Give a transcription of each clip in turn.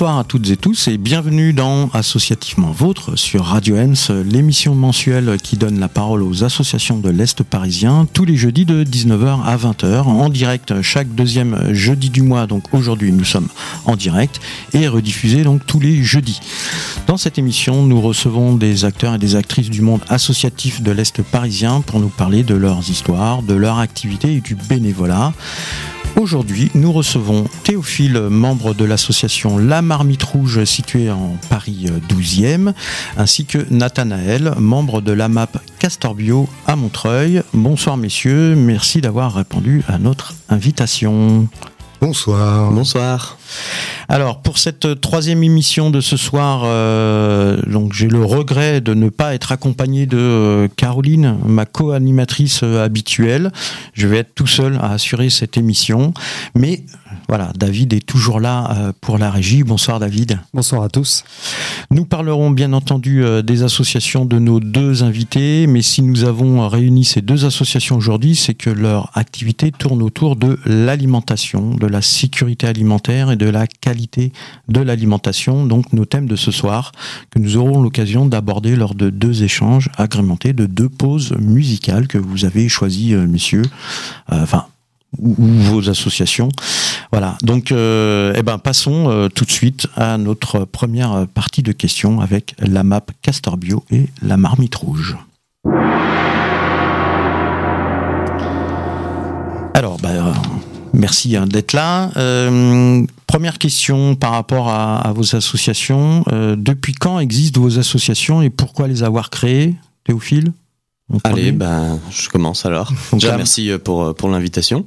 Bonsoir à toutes et tous et bienvenue dans Associativement Vôtre sur Radio Ens, l'émission mensuelle qui donne la parole aux associations de l'Est parisien tous les jeudis de 19h à 20h en direct chaque deuxième jeudi du mois. Donc aujourd'hui nous sommes en direct et rediffusé donc tous les jeudis. Dans cette émission, nous recevons des acteurs et des actrices du monde associatif de l'Est parisien pour nous parler de leurs histoires, de leurs activités et du bénévolat. Aujourd'hui, nous recevons Théophile, membre de l'association La Marmite Rouge située en Paris 12e, ainsi que Nathanaël, membre de l'AMAP Castorbio à Montreuil. Bonsoir messieurs, merci d'avoir répondu à notre invitation. Bonsoir. Bonsoir. Alors pour cette troisième émission de ce soir, euh, donc j'ai le regret de ne pas être accompagné de euh, Caroline, ma co-animatrice euh, habituelle. Je vais être tout seul à assurer cette émission, mais voilà, David est toujours là pour la régie. Bonsoir David. Bonsoir à tous. Nous parlerons bien entendu des associations de nos deux invités, mais si nous avons réuni ces deux associations aujourd'hui, c'est que leur activité tourne autour de l'alimentation, de la sécurité alimentaire et de la qualité de l'alimentation. Donc nos thèmes de ce soir que nous aurons l'occasion d'aborder lors de deux échanges agrémentés de deux pauses musicales que vous avez choisies, euh, messieurs. Enfin, ou, vos associations. Voilà. Donc, euh, eh ben, passons euh, tout de suite à notre première partie de questions avec la map Castor Bio et la marmite rouge. Alors, bah, merci hein, d'être là. Euh, première question par rapport à, à vos associations. Euh, depuis quand existent vos associations et pourquoi les avoir créées, Théophile Allez, ben, je commence alors. Déjà, merci pour, pour l'invitation.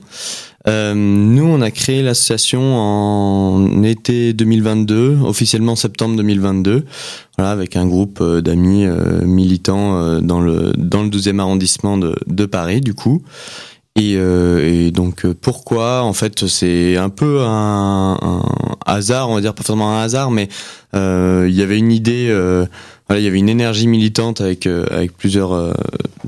Euh, nous, on a créé l'association en été 2022, officiellement septembre 2022, voilà, avec un groupe d'amis euh, militants euh, dans le dans le 12e arrondissement de, de Paris, du coup. Et, euh, et, donc pourquoi En fait, c'est un peu un, hasard, on va dire pas forcément un hasard, mais euh, il y avait une idée. Euh, voilà, il y avait une énergie militante avec avec plusieurs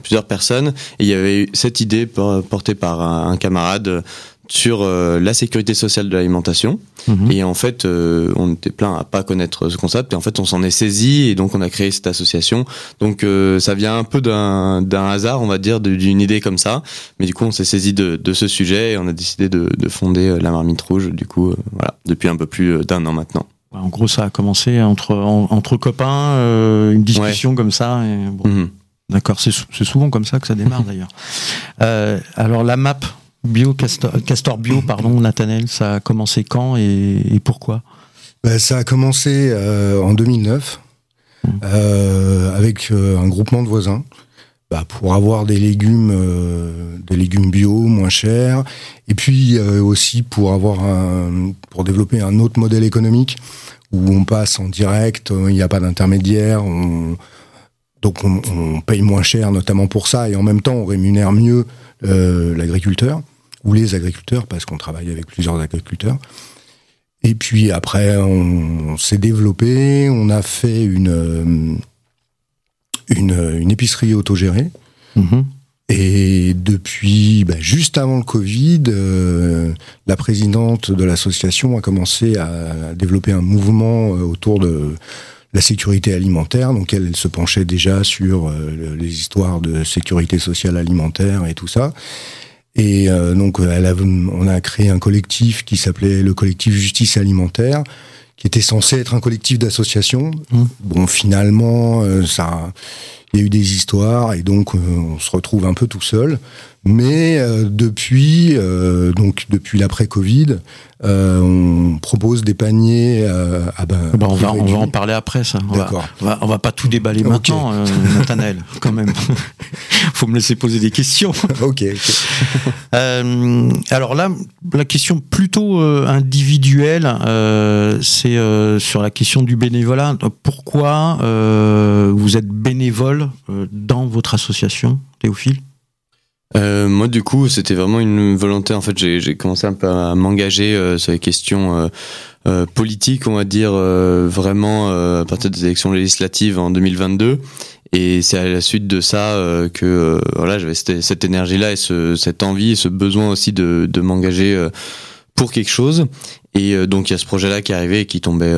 plusieurs personnes, et il y avait cette idée portée par un camarade sur euh, la sécurité sociale de l'alimentation mmh. et en fait euh, on était plein à pas connaître ce concept et en fait on s'en est saisi et donc on a créé cette association donc euh, ça vient un peu d'un d'un hasard on va dire d'une idée comme ça mais du coup on s'est saisi de, de ce sujet et on a décidé de, de fonder la marmite rouge du coup voilà depuis un peu plus d'un an maintenant en gros ça a commencé entre entre copains une discussion ouais. comme ça et bon. mmh. d'accord c'est souvent comme ça que ça démarre d'ailleurs alors la map Bio, Castor, Bio, pardon, Nathanel, ça a commencé quand et, pourquoi? Ben, Ça a commencé euh, en 2009 mmh. euh, avec euh, un groupement de voisins. Bah, pour avoir des légumes, des légumes bio moins chers. Et puis aussi pour avoir pour développer un autre modèle économique où on passe en direct, il n'y a pas d'intermédiaire, on, donc on, on, paye moins cher notamment pour ça. Et en même temps on rémunère mieux l'agriculteur ou les agriculteurs, parce qu'on travaille avec plusieurs agriculteurs. Et puis après, on, on s'est développé, on a fait une, une, une épicerie autogérée. Mmh. Et depuis, bah, juste avant le Covid, euh, la présidente de l'association a commencé à développer un mouvement autour de la sécurité alimentaire. Donc elle, elle se penchait déjà sur euh, les histoires de sécurité sociale alimentaire et tout ça. Et euh, donc, elle a, on a créé un collectif qui s'appelait le collectif Justice Alimentaire, qui était censé être un collectif d'associations. Mmh. Bon, finalement, euh, ça, il y a eu des histoires et donc euh, on se retrouve un peu tout seul. Mais euh, depuis, euh, donc depuis l'après-Covid, euh, on propose des paniers à ben, on, va, on va en parler après ça. On va, on va, on va pas tout déballer okay. maintenant, euh, Nathanaël, quand même. Faut me laisser poser des questions. ok. okay. Euh, alors là, la question plutôt individuelle, c'est sur la question du bénévolat. Pourquoi vous êtes bénévole dans votre association, Théophile euh, moi, du coup, c'était vraiment une volonté. En fait, j'ai commencé un peu à m'engager euh, sur les questions euh, euh, politiques, on va dire, euh, vraiment à partir des élections législatives en 2022. Et c'est à la suite de ça que voilà, j'avais cette, énergie-là et ce, cette envie, et ce besoin aussi de, m'engager pour quelque chose. Et donc il y a ce projet-là qui arrivé et qui tombait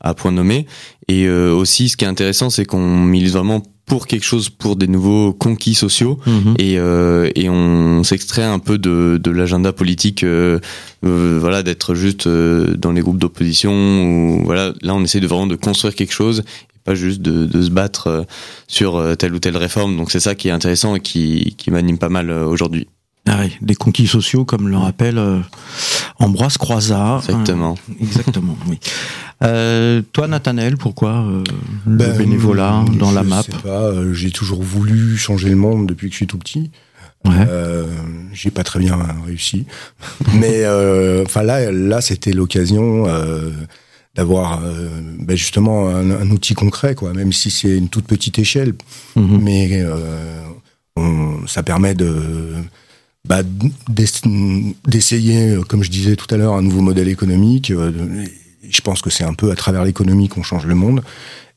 à, point nommé. Et aussi, ce qui est intéressant, c'est qu'on milite vraiment pour quelque chose, pour des nouveaux conquis sociaux, mhm. et, euh, et on s'extrait un peu de, de l'agenda politique, euh, euh, voilà, d'être juste dans les groupes d'opposition. Ou voilà, là, on essaie de vraiment de construire quelque chose, pas juste de, de se battre sur telle ou telle réforme. Donc c'est ça qui est intéressant et qui, qui m'anime pas mal aujourd'hui. Ah oui, des conquis sociaux, comme le rappelle Ambroise Croizat. Exactement. exactement, oui. Euh, toi, Nathanaël, pourquoi euh, le ben, bénévolat dans la map sais pas, euh, j'ai toujours voulu changer le monde depuis que je suis tout petit. Ouais. j'ai pas très bien réussi, mais enfin là, là, c'était l'occasion d'avoir ben justement un, outil concret, quoi. Même si c'est une toute petite échelle, mhm. mais ça permet de bah, d'essayer, comme je disais tout à l'heure, un nouveau modèle économique je pense que c'est un peu à travers l'économie qu'on change le monde.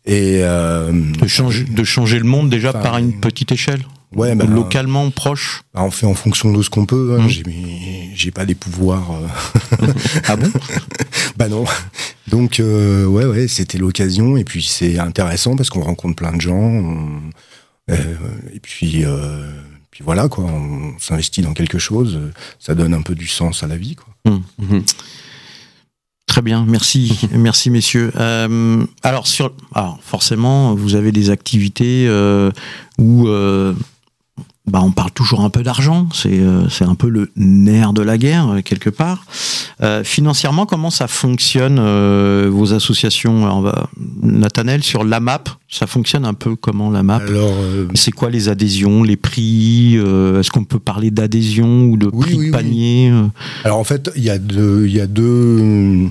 Et euh, de, changer, de changer le monde déjà par une petite échelle ouais, bah, localement proche bah, On fait en fonction de ce qu'on peut. Hein. Mmh. J'ai pas des pouvoirs. Euh. ah bon? Bah non. Donc, euh, ouais, ouais, c'était l'occasion. Et puis, c'est intéressant parce qu'on rencontre plein de gens. Euh, et puis, puis voilà, quoi. On s'investit dans quelque chose. Ça donne un peu du sens à la vie, quoi. Mmh. Mmh. Très bien, merci, merci messieurs. Euh, alors sur, alors forcément, vous avez des activités euh, où euh, bah, on parle toujours un peu d'argent, c'est euh, c'est un peu le nerf de la guerre euh, quelque part. Euh, financièrement, comment ça fonctionne vos associations Alors, va, Nathanel sur la map, ça fonctionne un peu comment la map? Alors, c'est quoi les adhésions, les prix Est-ce qu'on peut parler d'adhésion ou de prix de panier Alors en fait, il y a deux, il y a deux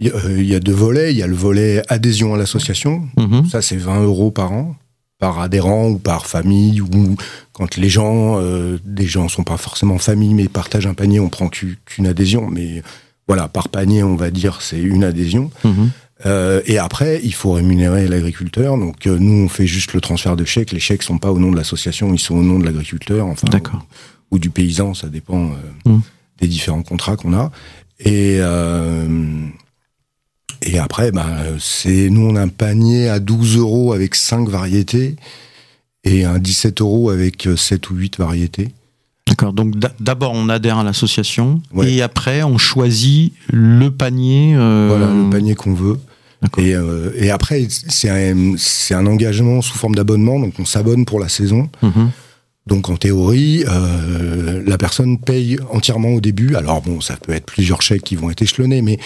il y a deux volets. Il y a le volet adhésion à l'association. Mhm. Ça, c'est 20 euros par an par adhérent ou par famille ou quand les gens, euh, des gens sont pas forcément famille mais partagent un panier, on prend qu'une adhésion. Mais voilà, par panier, on va dire c'est une adhésion. Mhm. Euh, et après, il faut rémunérer l'agriculteur. Donc euh, nous, on fait juste le transfert de chèques. Les chèques sont pas au nom de l'association, ils sont au nom de l'agriculteur, enfin, ou, ou, du paysan, ça dépend mhm. des différents contrats qu'on a. Et et après, bah, c'est nous on a un panier à 12 euros avec 5 variétés et un 17 euros avec 7 ou 8 variétés. D'accord. Donc d'abord on adhère à l'association et après on choisit le panier. Euh, voilà le panier qu'on veut. Et, euh, et, après c'est un, un engagement sous forme d'abonnement donc on s'abonne pour la saison. Mhm. Donc en théorie, euh, la personne paye entièrement au début. Alors bon, ça peut être plusieurs chèques qui vont être échelonnés, mais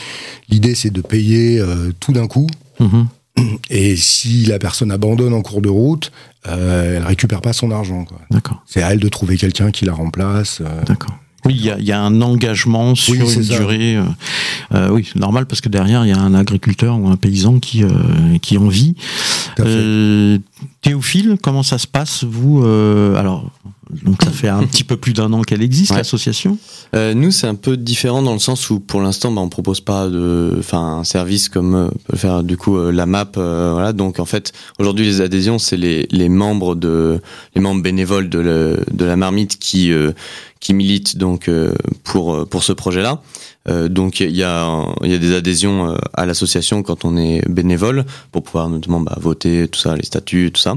l'idée c'est de payer euh, tout d'un coup. Mhm. Et si la personne abandonne en cours de route, euh, elle récupère pas son argent. D'accord. C'est à elle de trouver quelqu'un qui la remplace. Euh. D'accord. Oui, il y a, y a, un engagement sur une durée. Euh, euh, oui, normal parce que derrière il y a un agriculteur ou un paysan qui euh, qui en vit. Euh, Théophile, comment ça se passe vous Alors, donc ça fait un petit peu plus d'un an qu'elle existe l'association. nous, c'est un peu différent dans le sens où pour l'instant, bah, on propose pas de, enfin, un service comme peut faire du coup la map. voilà, donc en fait, aujourd'hui les adhésions, c'est les, les membres de les membres bénévoles de, le, de la marmite qui qui militent donc euh, pour euh, pour ce projet-là. Euh, donc il y a il y a des adhésions à l'association quand on est bénévole pour pouvoir notamment bah, voter tout ça, les statuts, tout ça.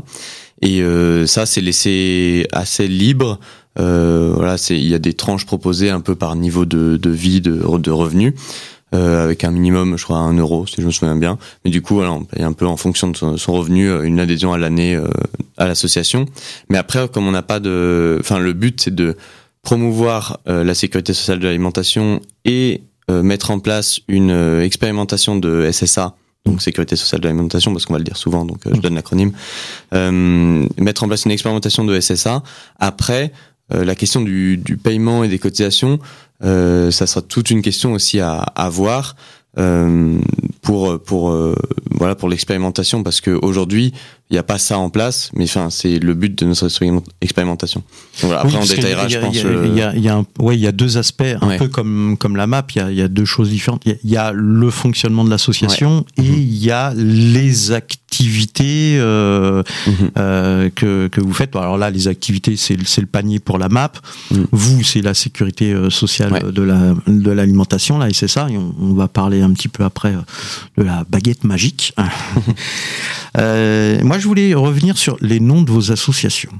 Et ça c'est laissé assez libre. voilà, c'est il y a des tranches proposées un peu par niveau de, de vie, de, de revenus. Euh, avec un minimum, je crois, un euro, si je me souviens bien. Mais du coup, voilà, on paye un peu en fonction de son, revenu une adhésion à l'année à l'association. Mais après, comme on n'a pas de, enfin, le but c'est de promouvoir euh, la sécurité sociale de l'alimentation et euh, mettre en place une euh, expérimentation de SSA, donc sécurité sociale de l'alimentation, parce qu'on va le dire souvent, donc je donne l'acronyme, mettre en place une expérimentation de SSA. Après, la question du, du, paiement et des cotisations, ça sera toute une question aussi à, à voir. Euh, pour pour euh, voilà pour l'expérimentation parce que aujourd'hui il n'y a pas ça en place mais enfin c'est le but de notre expérimentation Donc voilà, après on détaillera je pense il y a, il y a un, ouais il y a deux aspects un peu comme comme la map il y a, il y a deux choses différentes il y a, le fonctionnement de l'association et mhm. il y a les activités euh, mhm. que, que vous faites. Alors là, les activités, c'est le panier pour la MAP. Mhm. Vous, c'est la sécurité sociale de la de l'alimentation là, et c'est ça. Et on, va parler un petit peu après de la baguette magique. moi, je voulais revenir sur les noms de vos associations.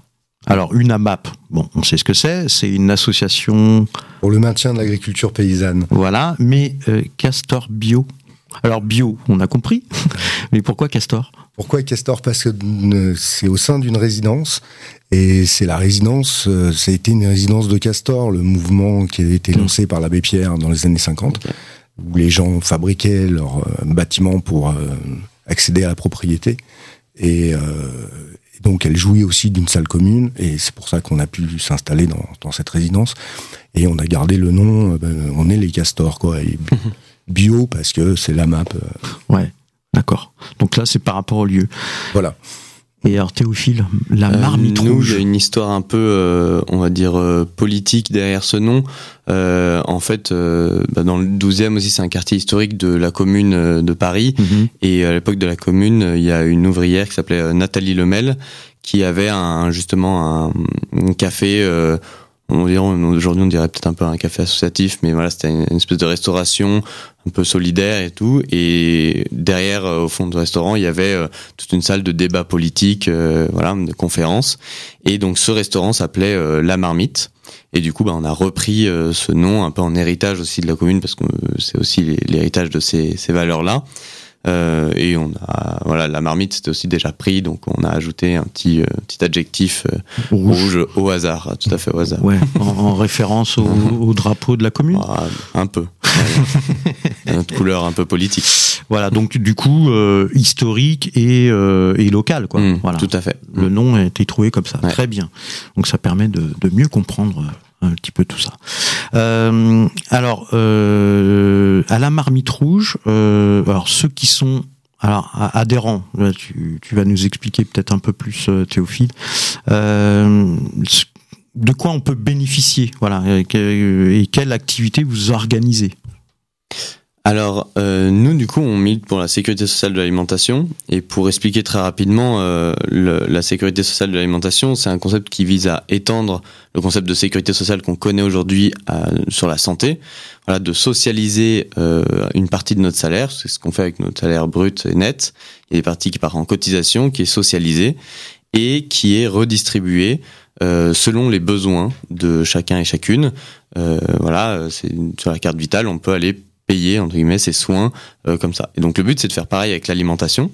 Alors, une AMAP, bon, on sait ce que c'est, c'est une association... Pour le maintien de l'agriculture paysanne. Voilà, mais euh, Castor Bio. Alors, bio, on a compris, mais pourquoi Castor? Pourquoi Castor? Parce que euh, c'est au sein d'une résidence, et c'est la résidence, euh, ça a été une résidence de Castor, le mouvement qui a été hmm. lancé par l'abbé Pierre dans les années 50, où les gens fabriquaient leurs bâtiments pour accéder à la propriété. Et, donc elle jouit aussi d'une salle commune et c'est pour ça qu'on a pu s'installer dans, dans, cette résidence et on a gardé le nom. Euh, ben, on est les castors quoi. Et bio parce que c'est la map. Euh. Ouais, d'accord. Donc là c'est par rapport au lieu. Voilà. Et alors Théophile, la euh, marmite nous, rouge. Il y a une histoire un peu, euh, on va dire, euh, politique derrière ce nom. en fait, bah, dans le 12e aussi, c'est un quartier historique de la commune de Paris. Mhm. Et à l'époque de la commune, il y a une ouvrière qui s'appelait Nathalie Lemel, qui avait un, justement un, un café aujourd'hui on dirait peut-être un peu un café associatif, mais voilà, c'était une, espèce de restauration un peu solidaire et tout. Et derrière, euh, au fond du restaurant, il y avait euh, toute une salle de débat politique, euh, voilà, de conférences. Et donc ce restaurant s'appelait La Marmite. Et du coup, bah, on a repris ce nom un peu en héritage aussi de la commune parce que c'est aussi l'héritage de ces, ces valeurs-là. Euh, et on a voilà la marmite c'était aussi déjà pris donc on a ajouté un petit euh, petit adjectif euh, rouge. au hasard tout à fait au hasard. Ouais en, référence au, drapeau de la commune. Ah, un peu. Une couleur un peu politique. Voilà donc du coup historique et, et local quoi. Mmh, voilà. tout à fait. Le nom a été trouvé comme ça. Très bien. Donc ça permet de, de mieux comprendre un petit peu tout ça. Euh, alors, euh, à la marmite rouge, euh, alors ceux qui sont adhérents, tu, vas nous expliquer peut-être un peu plus, Théophile, de quoi on peut bénéficier, voilà, et quelle activité vous organisez? Alors, euh, nous, du coup, on milite pour la sécurité sociale de l'alimentation. Et pour expliquer très rapidement, euh, la sécurité sociale de l'alimentation, c'est un concept qui vise à étendre le concept de sécurité sociale qu'on connaît aujourd'hui sur la santé. Voilà, de socialiser euh, une partie de notre salaire, c'est ce qu'on fait avec notre salaire brut et net. Il y a des parties qui partent en cotisation, qui est socialisée et qui est redistribuée euh, selon les besoins de chacun et chacune. Euh, voilà, c'est sur la carte vitale, on peut aller payer entre guillemets ses soins euh, comme ça. Et donc le but c'est de faire pareil avec l'alimentation,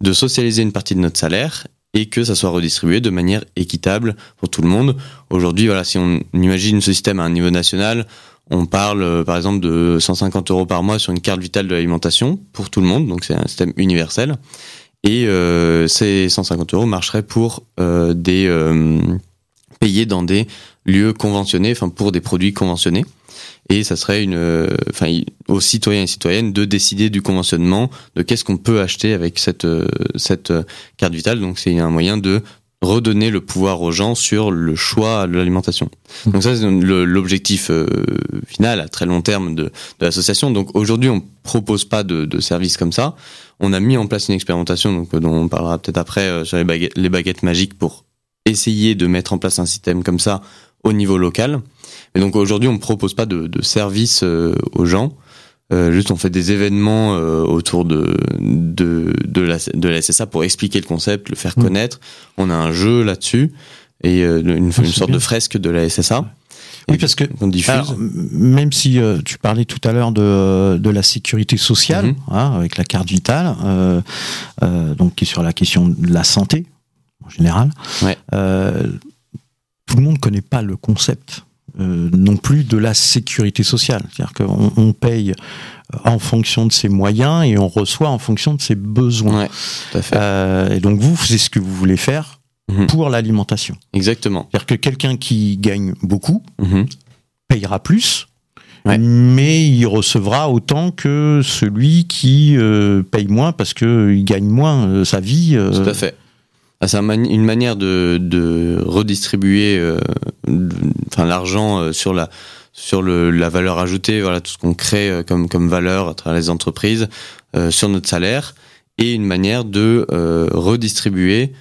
de socialiser une partie de notre salaire et que ça soit redistribué de manière équitable pour tout le monde. Aujourd'hui, voilà, si on imagine ce système à un niveau national, on parle euh, par exemple de 150 euros par mois sur une carte vitale de l'alimentation pour tout le monde, donc c'est un système universel. Et euh, ces 150 euros marcheraient pour des payés dans des lieux conventionnés, enfin pour des produits conventionnés et ça serait une, euh, enfin, aux citoyens et citoyennes de décider du conventionnement, de qu'est-ce qu'on peut acheter avec cette euh, cette euh, carte vitale. Donc c'est un moyen de redonner le pouvoir aux gens sur le choix de l'alimentation. Mmh. Donc ça c'est l'objectif final à très long terme de, de l'association. Donc aujourd'hui on propose pas de, de services comme ça. On a mis en place une expérimentation donc dont on parlera peut-être après sur les baguettes, les baguettes magiques pour essayer de mettre en place un système comme ça au niveau local. Et donc aujourd'hui, on ne propose pas de, de service euh, aux gens. Euh, juste, on fait des événements euh, autour de, de, de, la, de la SSA pour expliquer le concept, le faire mmh. connaître. On a un jeu là-dessus et euh, une, ah, une sorte de fresque de la SSA. Oui, parce que alors, même si tu parlais tout à l'heure de, de la sécurité sociale, mmh. hein, avec la carte vitale, donc qui est sur la question de la santé en général, ouais. tout le monde connaît pas le concept euh, non plus de la sécurité sociale. C'est-à-dire qu'on on paye en fonction de ses moyens et on reçoit en fonction de ses besoins. Euh, et donc vous, c'est ce que vous voulez faire mhm. pour l'alimentation. Exactement. C'est-à-dire que quelqu'un qui gagne beaucoup mhm. payera plus, mais il recevra autant que celui qui euh, paye moins parce qu'il gagne moins sa vie. Tout à fait. Ah, c'est une manière de, de redistribuer euh, l'argent euh, sur la sur le, la valeur ajoutée, voilà tout ce qu'on crée euh, comme comme valeur à travers les entreprises sur notre salaire et une manière de redistribuer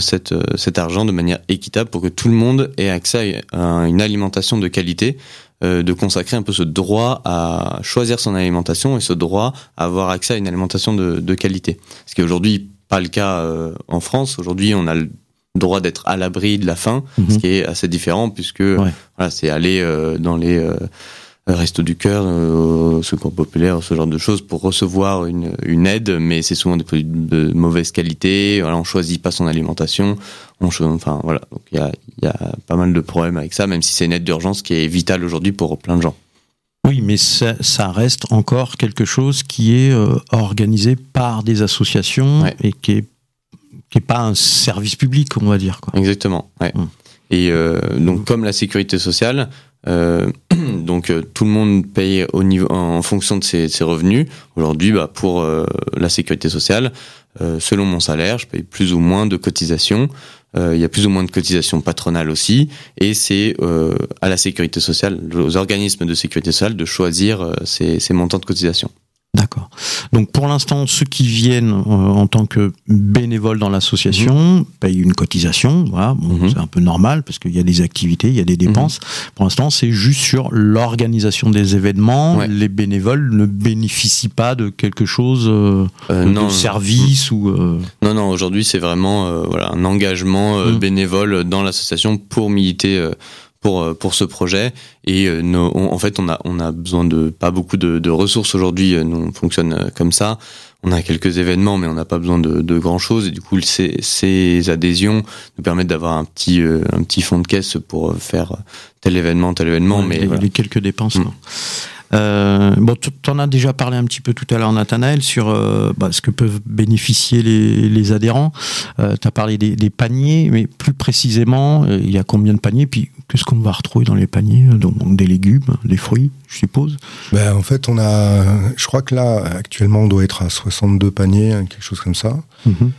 cette, cet argent de manière équitable pour que tout le monde ait accès à une alimentation de qualité euh, de consacrer un peu ce droit à choisir son alimentation et ce droit à avoir accès à une alimentation de, de qualité. Ce qui est aujourd'hui pas le cas euh, en France. Aujourd'hui, on a le droit d'être à l'abri de la faim, ce mhm. qui est assez différent puisque voilà, c'est aller euh, dans les Resto du cœur, euh, secours populaire, ce genre de choses pour recevoir une, une aide, mais c'est souvent des produits de mauvaise qualité. Voilà, on choisit pas son alimentation. On, enfin voilà, donc il y a, y a pas mal de problèmes avec ça, même si c'est une aide d'urgence qui est vitale aujourd'hui pour plein de gens. Oui, mais ça, ça, reste encore quelque chose qui est euh, organisé par des associations et qui est qui est pas un service public, on va dire. Quoi. Exactement. Ouais. Hum. Et euh, donc, comme la sécurité sociale, euh, donc euh, tout le monde paye au niveau, en fonction de ses, ses revenus. Aujourd'hui, bah, pour euh, la sécurité sociale, selon mon salaire, je paye plus ou moins de cotisations. Il y a plus ou moins de cotisations patronales aussi, et c'est à la sécurité sociale, aux organismes de sécurité sociale, de choisir ces, ces montants de cotisation. D'accord. Donc pour l'instant, ceux qui viennent euh, en tant que bénévoles dans l'association mhm. payent une cotisation. Voilà, mhm. c'est un peu normal parce qu'il y a des activités, il y a des dépenses. Mhm. Pour l'instant, c'est juste sur l'organisation des événements. Les bénévoles ne bénéficient pas de quelque chose euh, euh de service ou. Euh, non, non. Aujourd'hui, c'est vraiment voilà un engagement bénévole dans l'association pour militer pour euh, pour ce projet. Et euh, en fait on a on a besoin de pas beaucoup de, de ressources aujourd'hui. Euh, nous on fonctionne comme ça. On a quelques événements mais on n'a pas besoin de, de, grand chose et du coup ces, ces adhésions nous permettent d'avoir un petit un petit fond de caisse pour faire tel événement tel événement. Mais les, les quelques dépenses mm. Euh, bon, tu en as déjà parlé un petit peu tout à l'heure, Nathanaël, sur euh, bah, ce que peuvent bénéficier les, les adhérents. Euh, tu as parlé des, des, paniers, mais plus précisément, euh, il y a combien de paniers Puis qu'est-ce qu'on va retrouver dans les paniers donc, des légumes, des fruits, je suppose? Ben, En fait, on a, je crois que là, actuellement, on doit être à 62 paniers, hein, quelque chose comme ça. Mhm.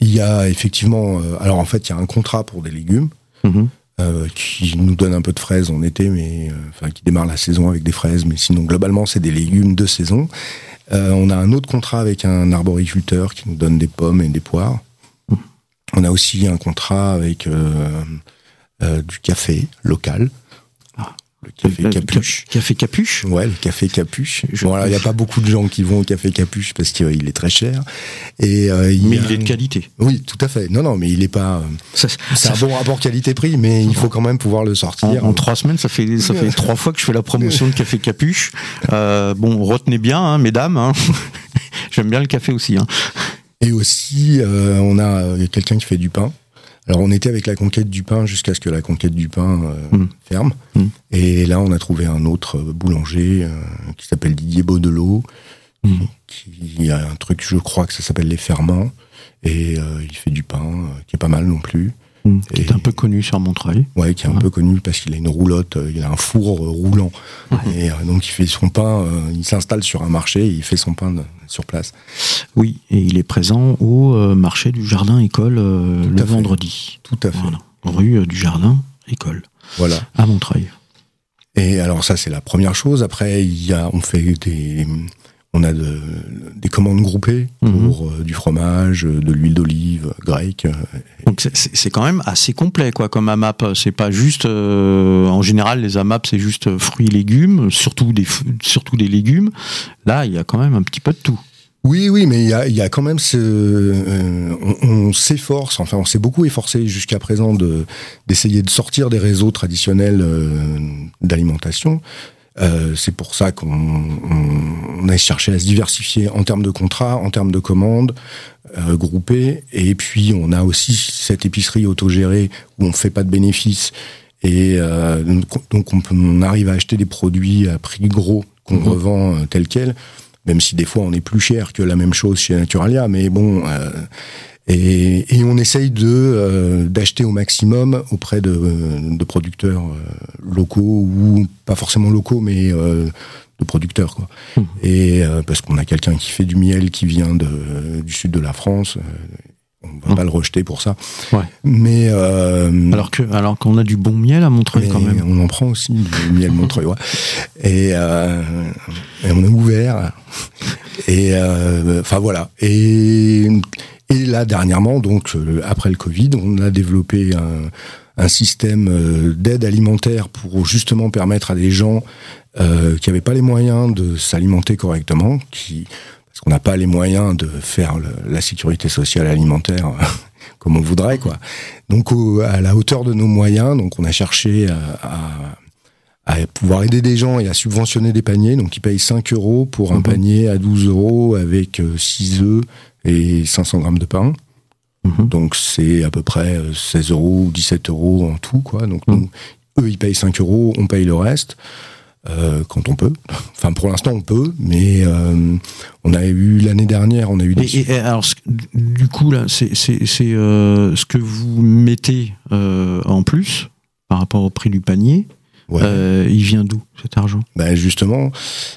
il y a effectivement, alors en fait, il y a un contrat pour des légumes. Mhm. Euh, qui nous donne un peu de fraises en été, mais euh, enfin qui démarre la saison avec des fraises, mais sinon globalement c'est des légumes de saison. Euh, on a un autre contrat avec un arboriculteur qui nous donne des pommes et des poires. On a aussi un contrat avec du café local. Le café capuche. café capuche Ouais, le café capuche. Bon, il n'y a pas beaucoup de gens qui vont au café capuche parce qu'il est très cher. Et, euh, mais il est de qualité. Oui, tout à fait. Non, non, mais il n'est pas. C'est un bon rapport qualité-prix, mais il faut quand même pouvoir le sortir. En, trois semaines, ça fait ça fait trois fois que je fais la promotion de café capuche. Euh, bon, retenez bien, hein, mesdames. Hein. J'aime bien le café aussi. Hein. Et aussi, euh, on a quelqu'un qui fait du pain. Alors on était avec la conquête du pain jusqu'à ce que la conquête du pain euh, mm. ferme. Mm. Et là on a trouvé un autre boulanger euh, qui s'appelle Didier Baudelot, mm. qui a un truc, je crois que ça s'appelle les ferments. Et euh, il fait du pain qui est pas mal non plus. qui est un peu connu sur Montreuil. Ouais, qui est un peu connu parce qu'il a une roulotte, il a un four roulant. Et donc il fait son pain, il s'installe sur un marché, et il fait son pain sur place. Oui, et il est présent au euh, marché du Jardin École euh, le vendredi. Tout à fait. Rue euh, du Jardin École. Voilà. À Montreuil. Et alors ça c'est la première chose. Après il y a, on fait des, on a de, des commandes groupées mhm. pour du fromage, de l'huile d'olive grecque. Donc c'est quand même assez complet quoi comme AMAP. C'est pas juste, en général les AMAP c'est juste fruits et légumes, surtout des surtout des légumes. Là il y a quand même un petit peu de tout. Oui, oui, mais il y a, y a, quand même ce, euh, on, s'efforce, enfin, on s'est beaucoup efforcé jusqu'à présent de d'essayer de sortir des réseaux traditionnels euh, d'alimentation. Euh, c'est pour ça qu'on on, a cherché à se diversifier en termes de contrats, en termes de commandes euh, groupées, et puis on a aussi cette épicerie autogérée où on fait pas de bénéfices et euh, donc on, on, arrive à acheter des produits à prix gros qu'on mmh. revend tel quel même si des fois on est plus cher que la même chose chez Naturalia, mais bon. Euh, et, et, on essaye de euh, d'acheter au maximum auprès de, de producteurs euh, locaux ou pas forcément locaux, mais de producteurs quoi. Mmh. Et parce qu'on a quelqu'un qui fait du miel qui vient de, du sud de la France, on va pas le rejeter pour ça. Ouais. Mais euh, alors que alors qu'on a du bon miel à Montreuil quand même. On en prend aussi du miel Montreuil. Ouais. Et, euh, et, on est ouvert Et enfin voilà. Et, et là dernièrement, donc après le Covid, on a développé un, un système d'aide alimentaire pour justement permettre à des gens euh, qui n'avaient pas les moyens de s'alimenter correctement, qui parce qu'on n'a pas les moyens de faire la sécurité sociale alimentaire comme on voudrait, quoi. Donc à la hauteur de nos moyens, donc on a cherché à, à, pouvoir aider des gens et à subventionner des paniers. Donc ils payent 5 euros pour un mhm. panier à 12 euros avec 6 euh, œufs et 500 grammes de pain. Mhm. Donc c'est à peu près 16 euh, euros ou 17 euros en tout, quoi. Donc mhm. eux ils payent 5 euros, on paye le reste. Euh, quand on peut. Enfin, pour l'instant, on peut, mais euh, on a eu l'année dernière, on a eu des. Et, alors, du coup, là, c'est euh, ce que vous mettez en plus par rapport au prix du panier. il vient d'où cet argent? Ben Justement,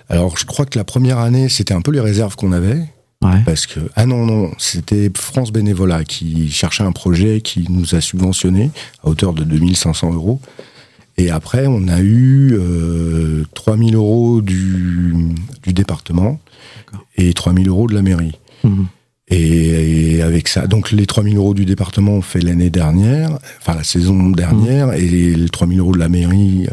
alors je crois que la première année, c'était un peu les réserves qu'on avait. Parce que, ah non, non, c'était France Bénévolat qui cherchait un projet qui nous a subventionné à hauteur de 2500 euros. Et après, on a eu euh, 3000 euros du, du département et 3000 euros de la mairie. Mhm. Et, avec ça, donc les 3000 euros du département, on fait l'année dernière, enfin la saison dernière, mhm. et les 3000 euros de la mairie,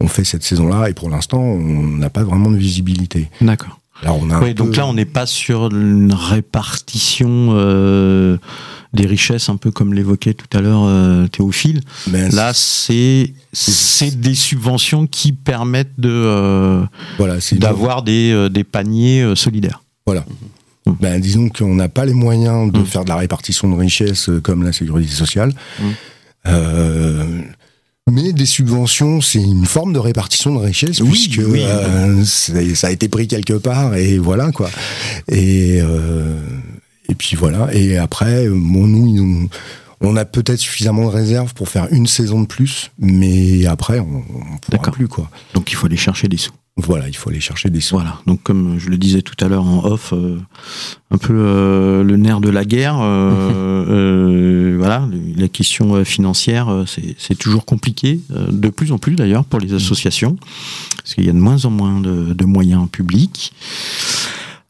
on fait cette saison-là. Et pour l'instant, on n'a pas vraiment de visibilité. D'accord. Alors on a oui, donc là, on n'est pas sur une répartition. Euh des richesses, un peu comme l'évoquait tout à l'heure euh, Théophile. Là, c'est c'est des subventions qui permettent de euh, voilà, d'avoir des, des, paniers solidaires. Voilà. Mmh. Ben, disons qu'on n'a pas les moyens de mmh. faire de la répartition de richesses comme la sécurité sociale. Mmh. Mais des subventions, c'est une forme de répartition de richesses puisque ça a été pris quelque part et voilà quoi. Et et puis voilà. Et après, bon, nous, on a peut-être suffisamment de réserves pour faire une saison de plus, mais après, on, ne pourra plus quoi. Donc il faut aller chercher des sous. Voilà, il faut aller chercher des. Voilà. Donc comme je le disais tout à l'heure en off, euh, un peu euh, le nerf de la guerre. Euh, voilà, la question financière, c'est toujours compliqué, de plus en plus d'ailleurs pour les associations, parce qu'il y a de moins en moins de, de moyens publics.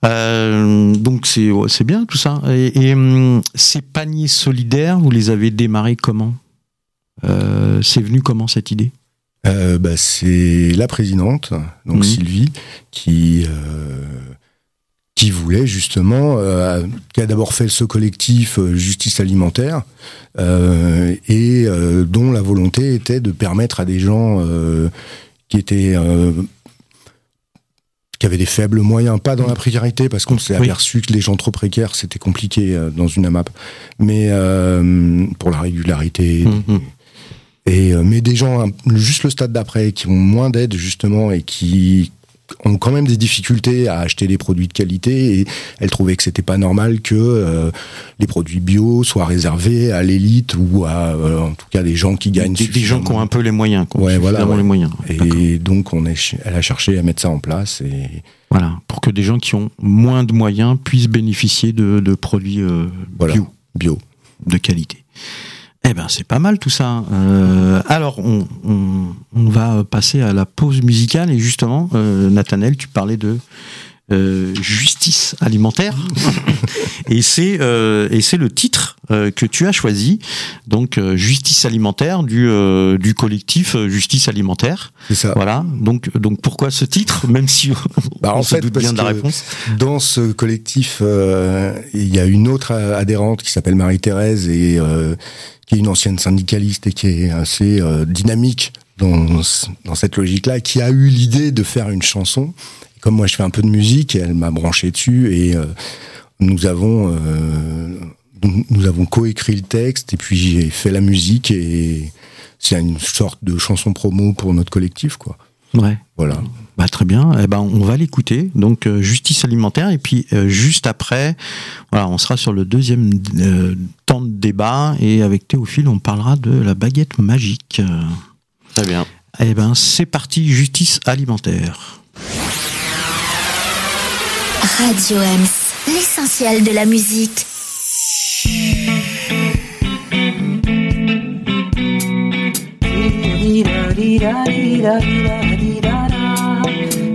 Euh, donc c'est c'est bien tout ça. Et, hum, ces paniers solidaires, vous les avez démarrés comment? Euh, C'est venu comment cette idée? Euh, bah, C'est la présidente, donc mhm. Sylvie, qui qui voulait justement, qui a d'abord fait ce collectif Justice alimentaire, et dont la volonté était de permettre à des gens qui étaient qui avait des faibles moyens, pas dans la précarité, parce qu'on s'est aperçu que les gens trop précaires, c'était compliqué euh, dans une AMAP, mais euh, pour la régularité. Mm-hmm. Et, euh, mais des gens, juste le stade d'après, qui ont moins d'aide justement et qui ont quand même des difficultés à acheter des produits de qualité et elle trouvait que c'était pas normal que euh, les produits bio soient réservés à l'élite ou à euh, en tout cas des gens qui gagnent des, des gens qui ont un peu les moyens ouais, voilà, les moyens. Et donc on est elle a cherché à mettre ça en place et voilà pour que des gens qui ont moins de moyens puissent bénéficier de, de produits euh, bio. Bio. De qualité eh ben c'est pas mal tout ça. Euh, alors on, va passer à la pause musicale et justement, euh, Nathanel, tu parlais de euh, justice alimentaire. Et c'est euh, et c'est le titre euh, que tu as choisi. Donc euh, justice alimentaire du du collectif justice alimentaire. C'est ça. Voilà. Donc donc pourquoi ce titre même si bah, on en se fait, doute bien de la réponse. dans ce collectif il y a une autre adhérente qui s'appelle Marie-Thérèse et qui est une ancienne syndicaliste et qui est assez euh, dynamique dans, dans cette logique-là, qui a eu l'idée de faire une chanson. Comme moi, je fais un peu de musique, elle m'a branché dessus et euh, nous avons euh, nous avons coécrit le texte et puis j'ai fait la musique et c'est une sorte de chanson promo pour notre collectif, quoi. Ouais. Voilà. Bah, très bien. Eh ben, on va l'écouter. Donc, euh, justice alimentaire. Et puis, euh, juste après, voilà, on sera sur le deuxième euh, temps de débat. Et avec Théophile, on parlera de la baguette magique. Très bien. Eh ben, c'est parti. Justice alimentaire. Radio Ems, l'essentiel de la musique.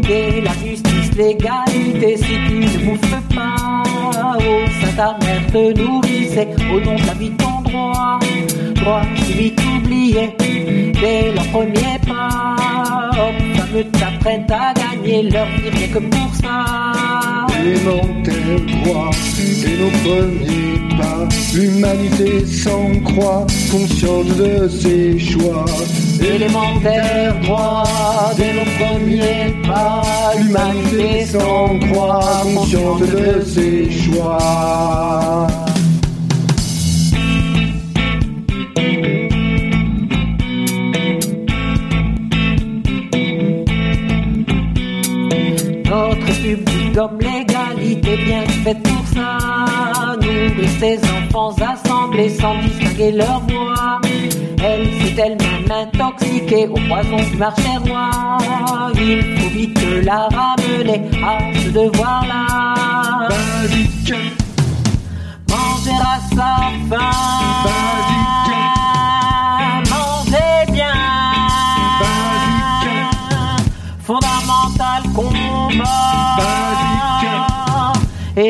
que la justice, l'égalité, si tu ne bouffes ta mère te nourrissait au nom de la vie ton droit. Droit vite oublié dès leur premier pas. Hommes, fameux t'apprennent à gagner leur vie rien que pour ça. Élémentaire droit et nos premiers pas. L'humanité s'en croit, consciente de ses choix. Élémentaire droit dès nos premiers pas. L'humanité s'en croit, consciente de ses choix. Comme l'égalité bien faite pour ça. Nourrir ses enfants assemblés sans distinguer leur voix. Elle s'est elle-même intoxiquée au poison du marché roi. Il faut vite la ramener à ce devoir-là. Manger à sa faim.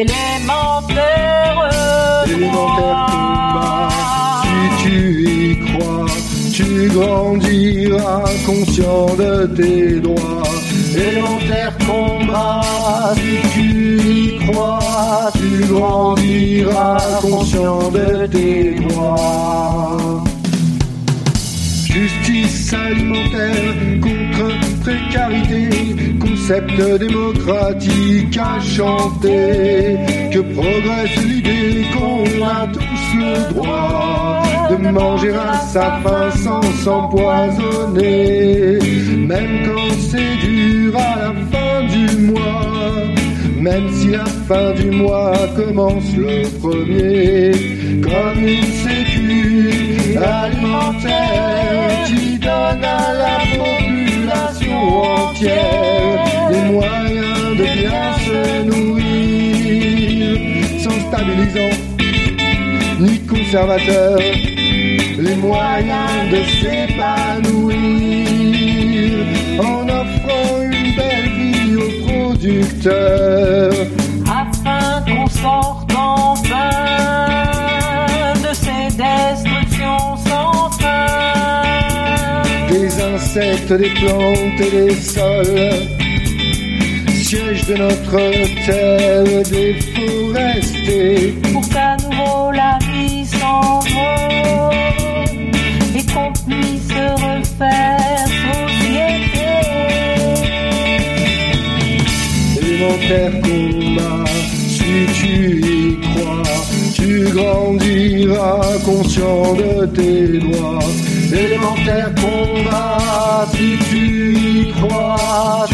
Élémentaire. élémentaire combat. Si tu y crois, tu grandiras conscient de tes droits. Élémentaire combat. Si tu y crois, tu grandiras conscient de tes droits. Justice alimentaire contre précarité, concept démocratique à chanter. Que progresse l'idée qu'on a tous le droit de manger à sa faim sans s'empoisonner. Même quand c'est dur à la fin du mois, même si la fin du mois commence le premier, comme une sécu alimentaire qui donne à la population entière les moyens de bien se nourrir, sans stabilisant ni conservateur, les moyens de s'épanouir en offrant une belle vie aux producteurs. afin qu'on sorte enfin de ces destructions sans fin. des insectes, des plantes et des sols, de notre terre déforestée. Pour qu'à nouveau la vie s'envole et qu'on puisse refaire société. Élémentaire combat, si tu y crois, tu grandiras conscient de tes droits. Élémentaire combat, si tu y crois,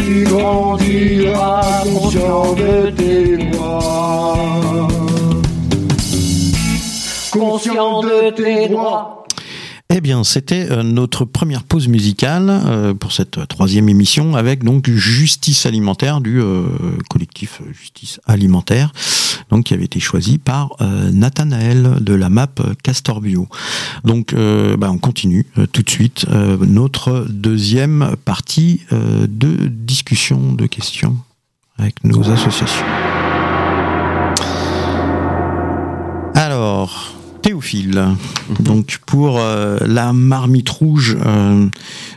conscient de tes droits. Conscient de tes droits. Eh bien, c'était euh, notre première pause musicale euh, pour cette troisième émission avec donc Justice alimentaire du euh, collectif Justice alimentaire, donc qui avait été choisi par euh, Nathanaël de la map Castor Bio. Donc, euh, bah, on continue euh, tout de suite notre deuxième partie de discussion, de questions avec nos associations. Alors, Théophile, donc pour euh, la marmite rouge, euh,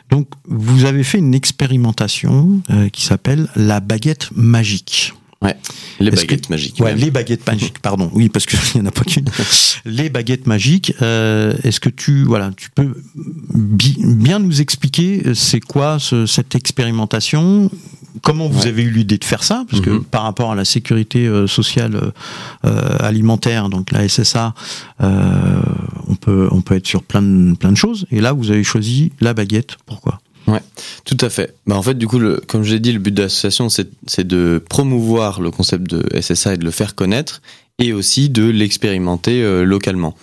donc vous avez fait une expérimentation euh, qui s'appelle la baguette magique. Ouais, les baguettes que- magiques. Ouais, même. les baguettes magiques, pardon. Oui, parce qu'il n'y en a pas qu'une. les baguettes magiques. euh, Est-ce que tu, voilà, tu peux bi- bien nous expliquer euh, c'est quoi ce- cette expérimentation? Comment vous Ouais. avez eu l'idée de faire ça? Parce que Mhm. par rapport à la sécurité euh, sociale euh, alimentaire, donc la SSA, euh, on peut on peut être sur plein de, plein de choses. Et là, vous avez choisi la baguette. Pourquoi? Tout à fait. Bah, en fait, du coup, le, comme je l'ai dit, le but de l'association, c'est de promouvoir le concept de SSA et de le faire connaître, et aussi de l'expérimenter euh, localement.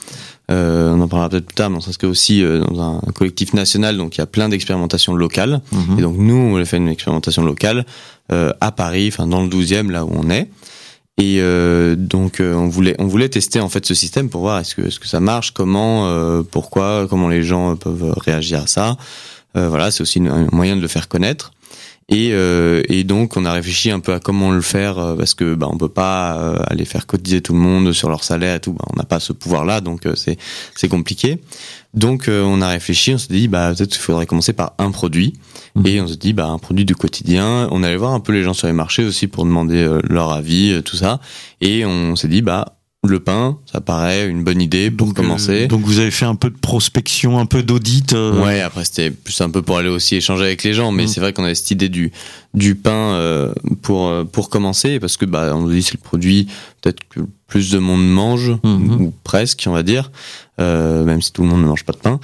Euh, on en parlera peut-être plus tard, mais on s'inscrit aussi euh, dans un, un collectif national, donc il y a plein d'expérimentations locales. Mhm. Et donc nous, on a fait une expérimentation locale euh, à Paris, enfin dans le 12e, là où on est. Et euh, donc euh, on voulait on voulait tester en fait ce système pour voir est-ce que est-ce que ça marche, comment, euh, pourquoi, comment les gens peuvent réagir à ça. Euh, voilà, c'est aussi un moyen de le faire connaître. Et, euh, et, donc on a réfléchi un peu à comment le faire euh, parce que bah, on peut pas euh, aller faire cotiser tout le monde sur leur salaire et tout. Bah, on n'a pas ce pouvoir-là, donc c'est c'est compliqué. Donc on a réfléchi, on s'est dit bah peut-être qu'il faudrait commencer par un produit mmh. et on s'est dit bah un produit du quotidien. On allait voir un peu les gens sur les marchés aussi pour demander leur avis, tout ça. Et on s'est dit bah le pain, ça paraît une bonne idée pour commencer. donc vous avez fait un peu de prospection, un peu d'audit. Euh... Ouais, après c'était plus un peu pour aller aussi échanger avec les gens, mais mm. c'est vrai qu'on avait cette idée du du pain euh, pour euh, pour commencer parce que bah on nous dit c'est le produit peut-être que plus de monde mange mm-hmm. ou presque on va dire, euh, même si tout le monde ne mange pas de pain.